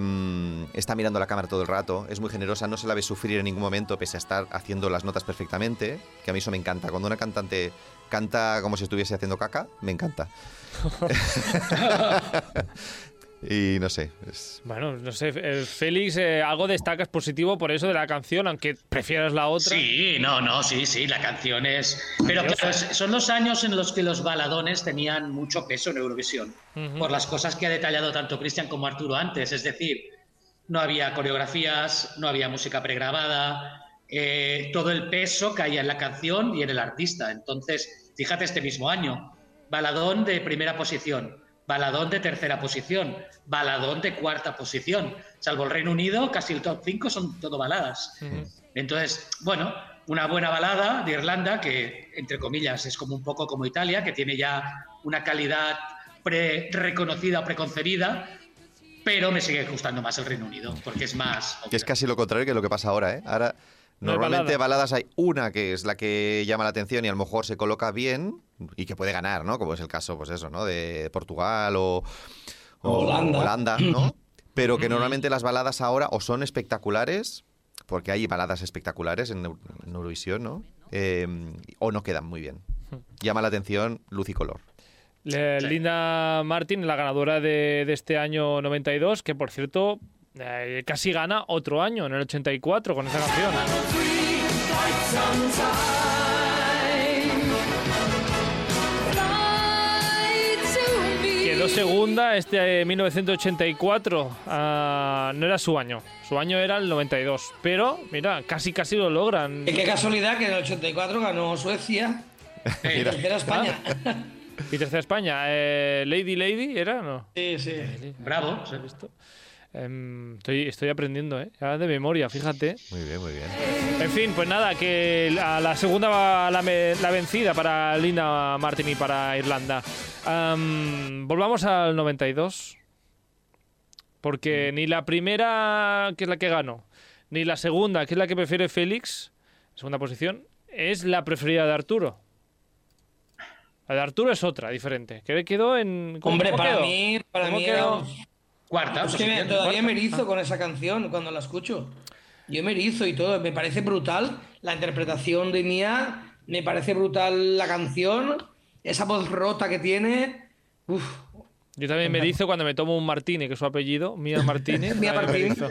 S4: está mirando la cámara todo el rato, es muy generosa, no se la ve sufrir en ningún momento, pese a estar haciendo las notas perfectamente, que a mí eso me encanta. Cuando una cantante canta como si estuviese haciendo caca, me encanta. y no sé, es-
S3: Bueno, no sé, eh, Félix, eh, algo destacas positivo por eso de la canción, aunque prefieras la otra.
S2: Sí, no, no, sí, sí, la canción es... Pero claro, son los años en los que los baladones tenían mucho peso en Eurovisión, por las cosas que ha detallado tanto Cristian como Arturo antes, es decir, no había coreografías, no había música pregrabada, eh, todo el peso caía en la canción y en el artista. Entonces, fíjate este mismo año, baladón de primera posición, baladón de tercera posición, baladón de cuarta posición. Salvo el Reino Unido, casi el top 5 son todo baladas. Entonces, bueno, una buena balada de Irlanda, que entre comillas es como un poco como Italia, que tiene ya una calidad pre-reconocida, preconcebida, pero me sigue gustando más el Reino Unido, porque es más...
S4: que es casi lo contrario que lo que pasa ahora, ¿eh? Ahora
S3: No
S4: Normalmente
S3: balada.
S4: baladas hay una que es la que llama la atención y a lo mejor se coloca bien y que puede ganar, ¿no? Como es el caso, pues eso, ¿no? De Portugal o, o
S5: Holanda.
S4: Holanda, ¿no? Pero que normalmente las baladas ahora o son espectaculares, porque hay baladas espectaculares en, Eu- en Eurovisión, ¿no? Eh, o no quedan muy bien. Llama la atención luz y color.
S3: Linda Martin, la ganadora de, de este año 92, que por cierto eh, casi gana otro año, en el 84, con esa canción. Quedó segunda este eh, 1984. Ah, no era su año. Su año era el 92. Pero, mira, casi casi lo logran.
S5: Y qué casualidad que en el 84 ganó Suecia y tercera España.
S3: Y tercera España. eh, Lady Lady, ¿era? No.
S5: Sí, sí.
S2: bravo.
S3: ¿Has visto? Em, estoy, estoy aprendiendo, ¿eh? Ya de memoria, fíjate.
S4: Muy bien, muy bien.
S3: En fin, pues nada, que a la segunda va la, vencida para Linda Martin y para Irlanda. Am, volvamos al 92. Porque ni la primera, que es la que ganó, ni la segunda, que es la que prefiere Félix, segunda posición, es la preferida de Arturo. La de Arturo es otra, diferente. Que quedó en. ¿cómo-
S5: Hombre, para
S3: quedó?
S5: mí, para
S3: ¿Cómo
S5: mí
S3: quedó?
S5: era-
S2: Cuarta.
S5: Es que me- todavía me erizo con esa canción cuando la escucho. Yo me erizo y todo, me parece brutal la interpretación de Mía, me parece brutal la canción, esa voz rota que tiene. Uf,
S3: Yo también me erizo cuando me tomo un Martini, que es su apello, Mía Martínez.
S5: Mia
S3: también me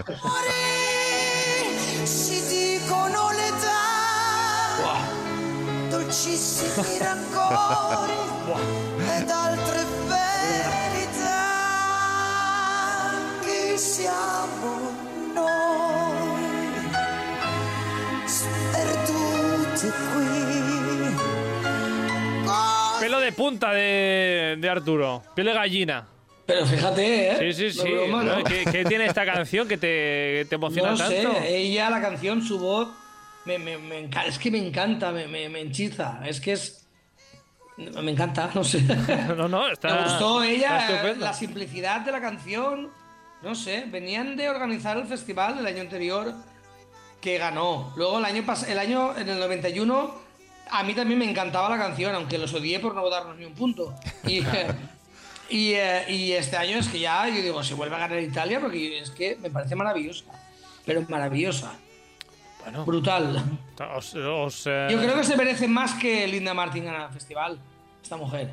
S7: siamo noi sperduti qui. Con
S3: Pelo de punta de, de Arturo. Piel de gallina.
S5: pero fíjate, ¿eh?
S3: Sí, sí, sí.
S5: es broma, ¿no?
S3: ¿Qué, qué tiene esta canción que te, te emociona
S5: No sé,
S3: tanto?
S5: ella, la canción, su voz, me, me- es que me encanta, me, me, me enchiza, es que es... Me encanta, no sé.
S3: No, no, está.
S5: Me gustó ella, la simplicidad de la canción. No sé, venían de organizar el festival el año anterior que ganó. Luego el año el año en el 91 a mí también me encantaba la canción, aunque los odié por no darnos ni un punto. Y, y, eh, y este año es que ya yo digo, se vuelve a ganar Italia porque es que me parece maravillosa, pero maravillosa,
S3: Bueno,
S5: brutal.
S3: os, os, eh,
S5: Yo creo que se merece más que Linda Martin ganar el festival, esta mujer.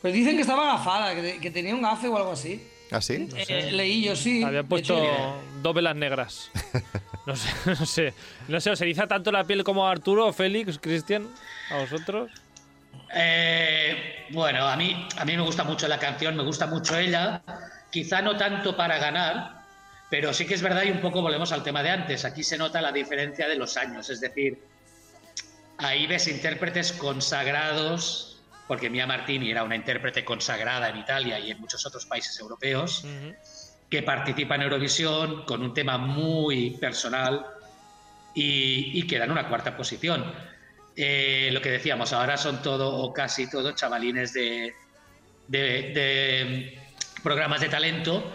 S5: Pues dicen que estaba gafada, que, que tenía un gafe o algo así.
S4: ¿Ah, sí?
S5: Eh, leí yo, sí.
S3: Habían puesto dos velas negras. No sé, no sé. No sé, ¿os eriza tanto la piel como a Arturo, Félix, Cristian? ¿A vosotros?
S2: Eh, bueno, a mí, a mí me gusta mucho la canción, me gusta mucho ella. Quizá no tanto para ganar, pero sí que es verdad y un poco volvemos al tema de antes. Aquí se nota la diferencia de los años, es decir, ahí ves intérpretes consagrados, porque Mia Martini era una intérprete consagrada en Italia y en muchos otros países europeos, que participa en Eurovisión con un tema muy personal y, y queda en una cuarta posición. Eh, lo que decíamos, ahora son todo o casi todo chavalines de, de, de programas de talento.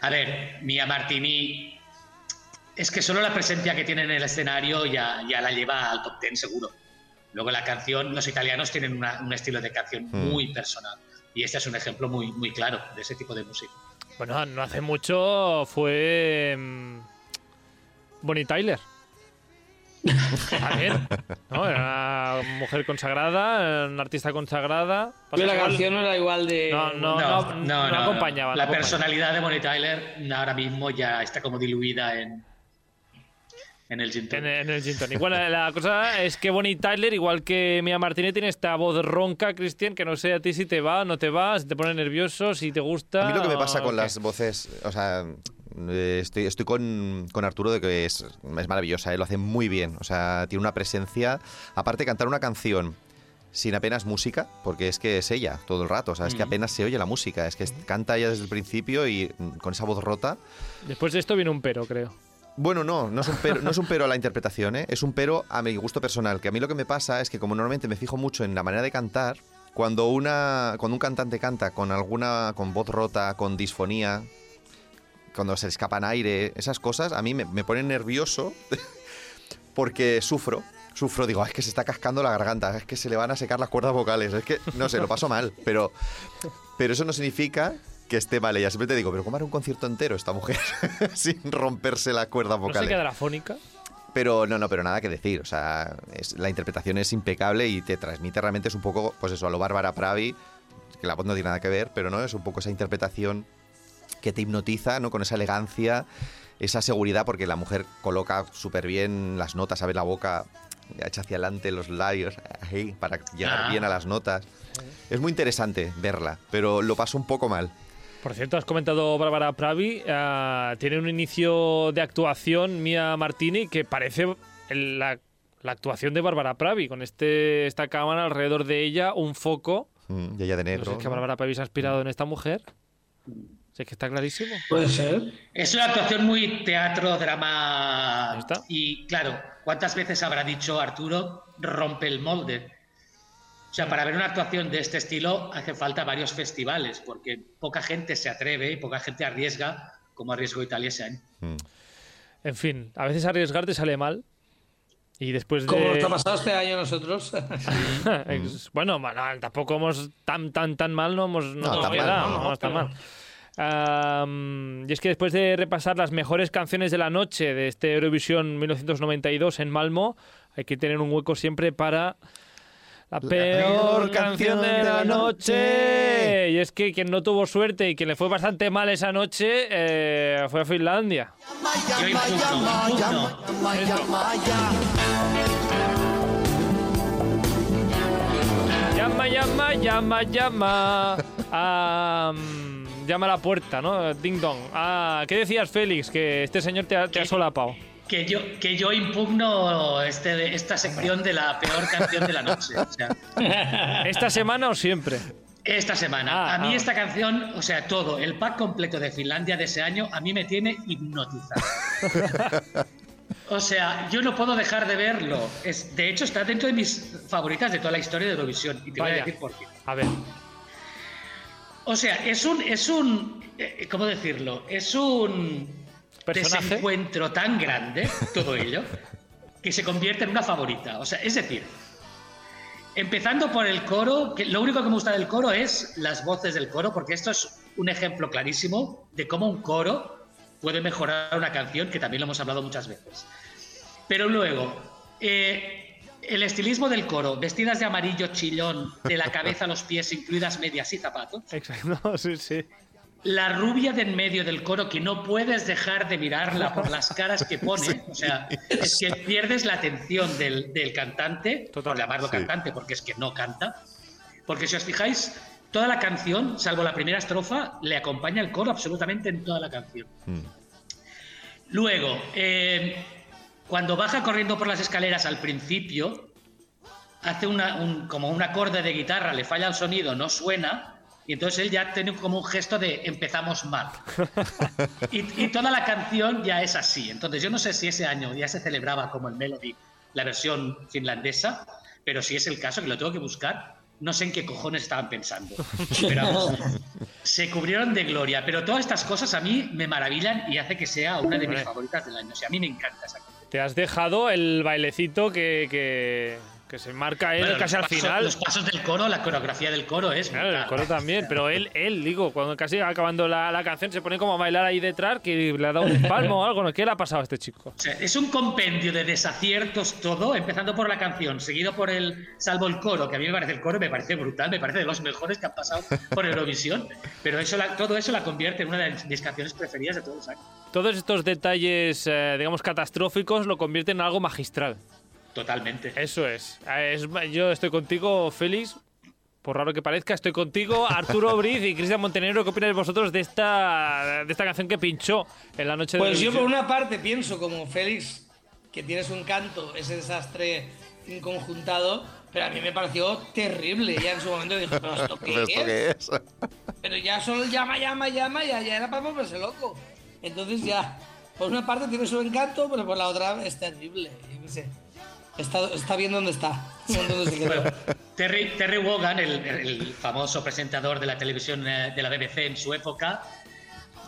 S2: A ver, Mia Martini, es que solo la presencia que tiene en el escenario ya, ya la lleva al top ten seguro. Luego la canción, los italianos tienen una- un estilo de canción
S4: Mm.
S2: muy personal. Y este es un ejemplo muy, muy claro de ese tipo de música.
S3: Bueno, no hace mucho fue. mm, Bonnie Tyler. También. ¿no? Era una mujer consagrada, una artista consagrada.
S5: Pero la canción no era igual de.
S3: No, no, no, no acompañaba. no
S2: La
S3: acompañaba.
S2: personalidad de Bonnie Tyler ahora mismo ya está como diluida en, en el gin tonic.
S3: En, en el gin tonic. Bueno, la cosa es que Bonnie Tyler, igual que Mia Martínez, tiene esta voz ronca, Cristian, que no sé a ti si te va, no te va, si te pone nervioso, si te gusta.
S4: A mí lo que me pasa con las voces, o sea, eh, estoy, estoy con, con Arturo de que es, es maravillosa, ¿eh? lo hace muy bien, o sea, tiene una presencia, aparte de cantar una canción sin apenas música, porque es que es ella todo el rato, o sea, es que
S3: Mm.
S4: apenas se oye la música, es que es- canta ella desde el principio y mm, con esa voz rota.
S3: Después de esto viene un pero, creo.
S4: Bueno, no, no es un pero, no es un pero a la interpretación, ¿eh? es un pero a mi gusto personal, que a mí lo que me pasa es que como normalmente me fijo mucho en la manera de cantar, cuando una cuando un cantante canta con alguna con voz rota, con disfonía, cuando se le escapan aire, esas cosas a mí me, me ponen nervioso porque sufro. Sufro, digo, "Ah, es que se está cascando la garganta, es que se le van a secar las cuerdas vocales, es que, no sé, lo paso mal, pero, pero eso no significa que esté mal ella. Siempre te digo, pero ¿cómo hará un concierto entero esta mujer sin romperse las cuerdas
S3: ¿No se quedará fónica?
S4: Pero no, no, pero nada que decir. O sea, es- la interpretación es impecable y te transmite realmente es un poco, pues eso, a lo Bárbara Pravi, que la voz no tiene nada que ver, pero no es un poco esa interpretación que te hipnotiza, ¿no? Con esa elegancia. esa seguridad porque la mujer coloca súper bien las notas, abre la boca, echa hacia adelante los labios ahí, para llegar
S2: Ah.
S4: bien a las notas. Es muy interesante verla, pero lo paso un poco mal.
S3: Por cierto, has comentado Bárbara Pravi. ah, tiene un inicio de actuación, Mia Martini, que parece el- la, la actuación de Bárbara Pravi, con este esta cámara alrededor de ella, un foco.
S4: Mm, y ella de
S3: No sé,
S4: negro.
S3: es que
S4: ¿no?
S3: Bárbara Pravi se ha inspirado en esta mujer. Sí, es que está clarísimo.
S5: Puede ser.
S2: Es una actuación muy teatro, drama.
S3: Está.
S2: Y claro, ¿cuántas veces habrá dicho Arturo rompe el molde? O sea, para ver una actuación de este estilo hace falta varios festivales, porque poca gente se atreve y poca gente arriesga como arriesgó Italia ese año.
S4: Mm.
S3: En fin, a veces arriesgar te sale mal. Y después de.
S5: Como nos ha pasado este año nosotros.
S3: Ex- Bueno, bueno, tampoco hemos tan tan tan mal, no hemos no,
S4: No, tan mal, no,
S3: no,
S4: no,
S3: está mal. Am, y es que después de repasar las mejores canciones de la noche de este Eurovisión 1992 en Malmo, hay que tener un hueco siempre para la peor canción de la noche. Y es que quien no tuvo suerte y quien le fue bastante mal esa noche eh, fue a Finlandia. Llama, llama, llama, llama. Ah, mm, llama a la puerta, ¿no? Ding dong. Ah, ¿qué decías, Félix? Que este señor te ha, te ha
S2: ¿Qué?
S3: solapado.
S2: Que yo, que yo impugno este, esta sección de la peor canción de la noche. O sea,
S3: ¿Esta semana o siempre?
S2: Esta semana.
S3: Ah,
S2: a mí
S3: ah.
S2: esta canción, o sea, todo, el pack completo de Finlandia de ese año, a mí me tiene hipnotizado. o sea, yo no puedo dejar de verlo. Es, de hecho, está dentro de mis favoritas de toda la historia de Eurovisión. Y te voy a decir por qué.
S3: A ver.
S2: O sea, es un, es un, eh, ¿cómo decirlo? Es un
S3: Personaje.
S2: desencuentro tan grande, todo ello, que se convierte en una favorita. O sea, es decir, empezando por el coro, que lo único que me gusta del coro es las voces del coro, porque esto es un ejemplo clarísimo de cómo un coro puede mejorar una canción, que también lo hemos hablado muchas veces. Pero luego, eh, el estilismo del coro, vestidas de amarillo chillón, de la cabeza a los pies, incluidas medias y zapatos.
S3: Exacto, sí, sí.
S2: La rubia de en medio del coro, que no puedes dejar de mirarla por las caras que pone. O sea, es que pierdes la atención del, del cantante,
S3: Total.
S2: por llamarlo
S4: Sí.
S2: cantante, porque es que no canta. Porque si os fijáis, toda la canción, salvo la primera estrofa, le acompaña el coro absolutamente en toda la canción.
S4: Mm.
S2: Luego, eh, cuando baja corriendo por las escaleras al principio, hace una, un- como un acorde de guitarra, le falla el sonido, no suena, y entonces él ya tiene como un gesto de empezamos mal. Y, y toda la canción ya es así. Entonces yo no sé si ese año ya se celebraba como el Melody, la versión finlandesa, pero si es el caso, que lo tengo que buscar, no sé en qué cojones estaban pensando. Pero vamos, se cubrieron de gloria. Pero todas estas cosas a mí me maravillan y hace que sea una de mis favoritas del año. O sea, a mí me encanta esa canción.
S3: Te has dejado el bailecito que, que, que se marca él
S2: Bueno,
S3: casi al final.
S2: Los pasos del coro, la coreografía del coro es.
S3: Claro, el coro también, pero él, él, digo, cuando casi acabando la, la canción se pone como a bailar ahí detrás, que le ha dado un espalmo o algo, ¿no? ¿Qué le ha pasado a este chico?
S2: O sea, es un compendio de desaciertos todo, empezando por la canción, seguido por el, salvo el coro, que a mí me parece el coro, me parece brutal, me parece de los mejores que han pasado por Eurovisión, pero eso la- todo eso la convierte en una de mis canciones preferidas de todos los años.
S3: Todos estos detalles, eh, digamos, catastróficos lo convierten en algo magistral.
S2: Totalmente.
S3: Eso es. Eh, es- yo estoy contigo, Félix. Por raro que parezca, estoy contigo, Arturo Briz y Cristian Montenegro. ¿Qué opináis vosotros de esta, de esta canción que pinchó en la noche de
S5: Pues yo por una parte pienso como Félix que tienes un canto, ese desastre inconjuntado, pero a mí me pareció terrible. Ya en su momento dije, ¿pero esto qué
S4: ¿Pero esto
S5: es?
S4: qué es?
S5: Pero ya solo llama, llama, llama, ya, ya era para volverse loco. Entonces ya, por una parte tiene su encanto, pero por la otra es terrible. Yo qué sé. Está, está bien donde está. no donde se quedó.
S2: Bueno, Terry, Terry Wogan, el, el famoso presentador de la televisión eh, de la BBC en su época,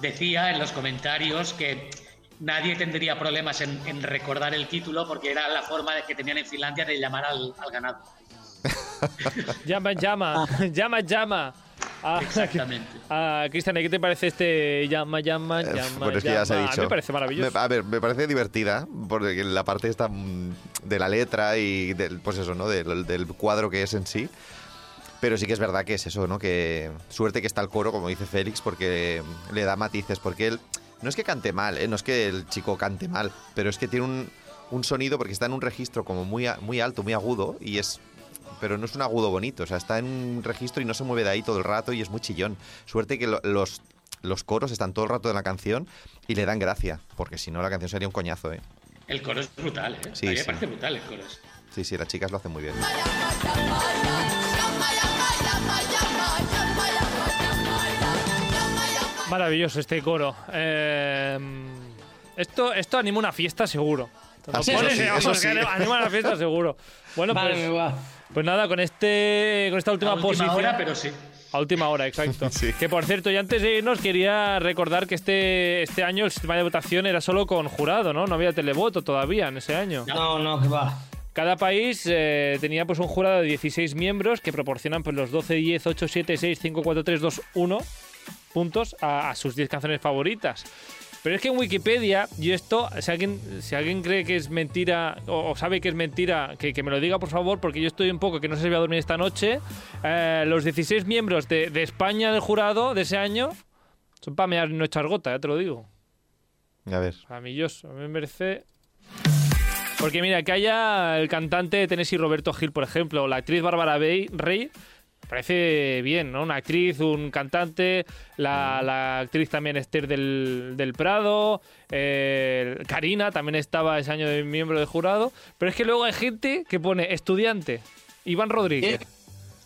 S2: decía en los comentarios que nadie tendría problemas en, en recordar el título porque era la forma de que tenían en Finlandia de llamar al, al ganado.
S3: Llama, llama, llama, llama. Ah,
S2: Exactamente.
S3: ah, Cristian, ¿y ¿qué te parece este llama, llama,
S4: Eh,
S3: llama?
S4: bueno, es que ya se ha
S3: llama?
S4: dicho.
S3: A mí me parece maravilloso.
S4: Me- a ver, me parece divertida, porque la parte esta mm, de la letra y del, pues eso, ¿no? Del, del cuadro que es en sí. Pero sí que es verdad que es eso, ¿no? Que suerte que está el coro, como dice Félix, porque le da matices, porque él no es que cante mal, ¿eh? no es que el chico cante mal, pero es que tiene un, un sonido porque está en un registro como muy, muy alto, muy agudo y es... Pero no es un agudo bonito, o sea, está en un registro y no se mueve de ahí todo el rato y es muy chillón. Suerte que lo- los, los coros están todo el rato en la canción y le dan gracia, porque si no la canción sería un coñazo, ¿eh?
S2: El coro es brutal, ¿eh?
S4: Sí,
S2: a mí me
S4: sí.
S2: parece brutal el coro.
S4: Sí, sí, las chicas lo hacen muy bien.
S3: Maravilloso este coro. Eh, esto, esto anima una fiesta seguro. Lo
S4: Ah, sí,
S3: pones
S4: eso
S3: y
S4: sí,
S3: vamos,
S4: eso
S3: que
S4: sí.
S3: anima- anima una fiesta seguro. Bueno,
S5: Vale,
S3: pues,
S5: me va.
S3: Pues nada, con este con esta última
S2: A última
S3: posición.
S2: hora, pero sí.
S3: A última hora, exacto.
S4: Sí.
S3: Que por cierto, y antes de irnos, quería recordar que este, este año el sistema de votación era solo con jurado, ¿no? No había televoto todavía en ese año.
S5: No, no, que va.
S3: Cada país eh, tenía pues un jurado de 16 miembros que proporcionan pues los 12, 10, 8, 7, 6, 5, 4, 3, 2, 1 puntos a, a sus 10 canciones favoritas. Pero es que en Wikipedia, y esto, si alguien, si alguien cree que es mentira o, o sabe que es mentira, que, que me lo diga por favor, porque yo estoy un poco que no sé si voy a dormir esta noche. eh, los 16 miembros de, de España del jurado de ese año son para mear no echar gota, ya te lo digo.
S4: A ver.
S3: A mí me merece. Porque mira, que haya el cantante de Tennessee Roberto Gil, por ejemplo, o la actriz Bárbara Rey, parece bien, ¿no? Una actriz, un cantante, la, la actriz también Esther del, del Prado, eh, Karina también estaba ese año de miembro del jurado, pero es que luego hay gente que pone estudiante, Iván Rodríguez.
S5: Eh,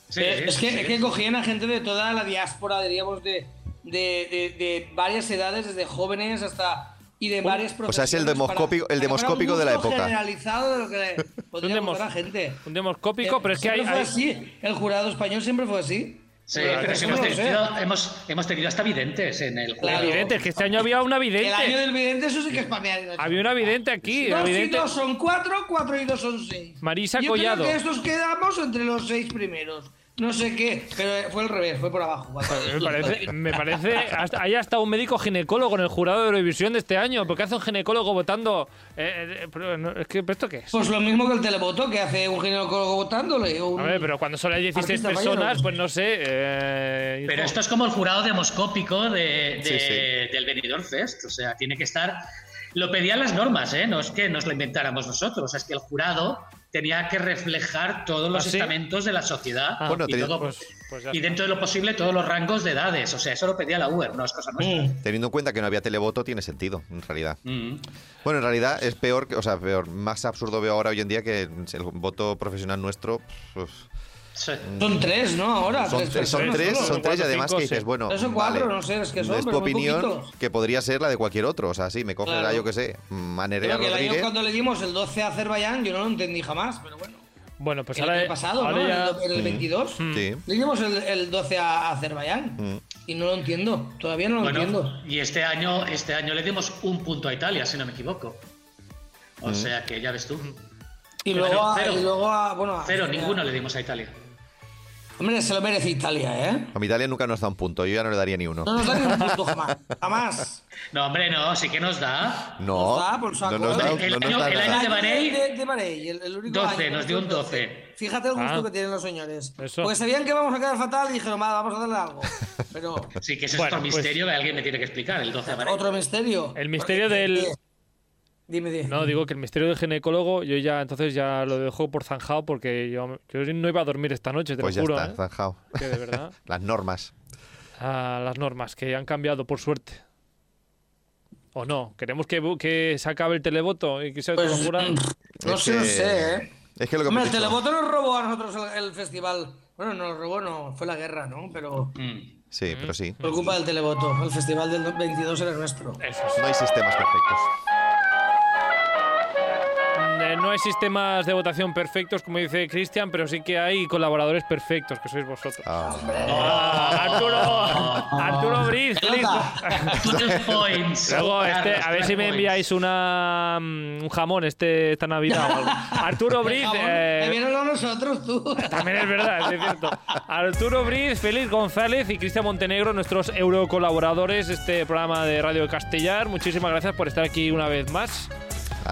S2: Sí,
S5: Eh, es, que,
S2: sí.
S5: es que cogían a gente de toda la diáspora, diríamos, de, de, de- de varias edades, desde jóvenes hasta. Y de varias
S4: o sea, es el demoscópico-
S5: para-
S4: el
S5: para
S4: demoscópico
S5: un
S4: de la época.
S5: generalizado de lo que podría la gente.
S3: Un demoscópico,
S5: Eh,
S3: pero es que hay...
S5: fue
S3: hay-
S5: así. El jurado español siempre fue así.
S2: Sí, pero
S3: eso
S2: si hemos, tenido, hemos, hemos tenido hasta videntes en el
S5: Claro.
S2: juego.
S3: vidente, es que este año había una vidente.
S5: El año del vidente, eso sí que es pamear.
S3: Había una vidente aquí,
S5: Dos y
S3: vidente...
S5: dos son cuatro, cuatro y dos son seis.
S3: Marisa
S5: Yo
S3: Collado.
S5: Creo que estos quedamos entre los seis primeros. No sé qué, pero fue al revés, fue por abajo.
S3: Me parece, me parece hasta, hay hasta un médico ginecólogo en el jurado de Eurovisión de este año. porque hace un ginecólogo votando? Eh, eh, pero no, es que, ¿pero ¿esto qué es?
S5: Pues lo mismo que el televoto que hace un ginecólogo votándole. un-
S3: A ver, pero cuando solo hay 16
S5: Artista
S3: personas, pues no sé. eh,
S2: Pero esto es como el jurado demoscópico de, de-
S4: Sí, sí.
S2: del Benidorm Fest. O sea, tiene que estar. Lo pedían las normas, ¿eh? No es que nos lo inventáramos nosotros. Es que el jurado tenía que reflejar todos los
S3: ¿Ah, sí?
S2: estamentos de la sociedad.
S3: Ah,
S4: Bueno,
S2: y, todo-
S3: pues- pues
S2: y dentro de lo posible, todos los rangos de edades. O sea, eso lo pedía la UER, no es cosa nuestra.
S5: Mm.
S4: Teniendo en cuenta que no había televoto, tiene sentido, en realidad.
S2: Mm.
S4: Bueno, en realidad es peor, que- o sea, peor, más absurdo veo ahora hoy en día que el voto profesional nuestro. pues,
S2: Sí.
S5: Son tres, ¿no? Ahora.
S4: son,
S5: tres
S4: tres, son tres, son tres y además
S3: cinco,
S4: que dices,
S3: sí.
S4: bueno,
S5: Tres o cuatro,
S4: vale,
S5: no sé, es que son,
S4: es tu opinión que podría ser la de cualquier otro. O sea, sí, me coges
S5: Claro.
S4: la, yo que sé, Manerea
S5: que el año
S4: Rodríguez.
S5: cuando le dimos el 12 a Azerbaiyán, yo no lo entendí jamás, pero bueno.
S3: Bueno, pues
S5: el
S3: ahora.
S5: año pasado,
S3: ahora
S5: ¿no?
S3: ya-
S5: En el- el 22.
S4: Sí.
S5: Le dimos el, el 12 a Azerbaiyán.
S4: Mm.
S5: Y no lo entiendo. Todavía no lo
S2: Bueno,
S5: entiendo.
S2: y este año, este año le dimos un punto a Italia, si no me equivoco. O
S4: Mm.
S2: sea que ya ves tú.
S5: Y luego, a, y luego a- bueno, a-
S2: Cero, ninguno le dimos a Italia.
S5: Hombre, se lo merece Italia, ¿eh?
S4: A mi Italia nunca nos da un punto, yo ya no le daría ni uno.
S5: No nos da ni un punto jamás. Jamás.
S2: No, hombre, no, sí que nos da.
S4: No,
S5: Nos da por saco.
S4: no nos da,
S2: El
S4: no nos
S2: año-
S4: da
S2: el año de Bahrein,
S5: de, de Bahrein, el, el único
S2: 12,
S5: año,
S2: nos dio un
S5: el
S2: 12.
S5: Fíjate el gusto
S3: Ah.
S5: que tienen los señores.
S3: Eso.
S5: Porque sabían que vamos a quedar fatal y dijeron, "Va, vamos a darle algo. Pero
S2: Sí, que ese
S3: Bueno,
S2: es otro
S3: pues-
S2: misterio que alguien me tiene que explicar, el 12 de Bahrein.
S5: otro misterio.
S3: El misterio
S5: Porque-
S3: del-
S5: Dime, dime.
S3: No, digo que el misterio del ginecólogo, yo ya entonces ya lo dejo por zanjado porque yo, yo no iba a dormir esta noche, te
S4: Pues
S3: lo
S4: ya
S3: juro.
S4: está,
S3: ¿eh?
S4: zanjao.
S3: Que de verdad.
S4: Las normas.
S3: a las normas que han cambiado por suerte. ¿O no? ¿Queremos que, se acabe el televoto y que sea
S5: Pues, no sé, no sé, ¿eh?
S4: Es que lo que
S5: Hombre, el televoto nos robó a nosotros el, el festival. Bueno, no nos robó, no, fue la guerra, ¿no? Pero
S2: Mm.
S4: Sí, pero sí.
S5: por culpa del televoto. El festival del 22 era nuestro.
S3: Eso sí.
S4: No hay sistemas perfectos.
S3: No hay sistemas de votación perfectos, como dice Cristian, pero sí que hay colaboradores perfectos, que sois vosotros.
S4: Ah,
S3: Ah, Arturo, Arturo Briz, feliz-
S2: 12 points.
S3: Luego, este, a ver si me
S2: 12
S3: enviáis una, mm, un jamón este, esta Navidad o algo. Arturo Briz,
S5: Jamón,
S3: eh,
S5: nosotros, tú.
S3: También es verdad, es cierto. Arturo Briz, Félix González y Cristian Montenegro, nuestros eurocolaboradores de este programa de Radio Castellar. Muchísimas gracias por estar aquí una vez más.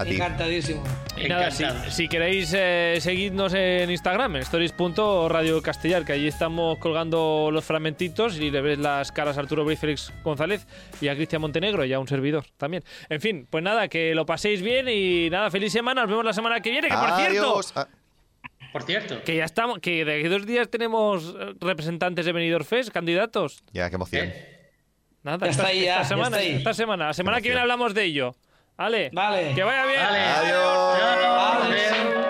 S4: A A ti.
S5: Encantadísimo.
S3: Y nada, si, queréis eh, seguidnos en Instagram, en stories.radio castellar, que allí estamos colgando los fragmentitos y le ves las caras a Arturo Bri, Félix González y a Cristian Montenegro y a un servidor también. En fin, pues nada, que lo paséis bien y nada, feliz semana, nos vemos la semana que viene, que por cierto,
S4: Adiós. Ah,
S2: Por cierto,
S3: que ya estamos, que de dos días tenemos eh, representantes de Benidorm Fest, candidatos.
S4: ya, qué emoción.
S2: eh,
S3: Nada,
S5: Ya
S3: esta,
S5: está ahí, ya,
S3: esta
S5: ya
S3: semana,
S5: está ahí.
S3: esta semana, la semana que viene hablamos de ello. ¿Vale?
S5: Vale.
S3: Que vaya bien.
S5: vale.
S2: Adiós.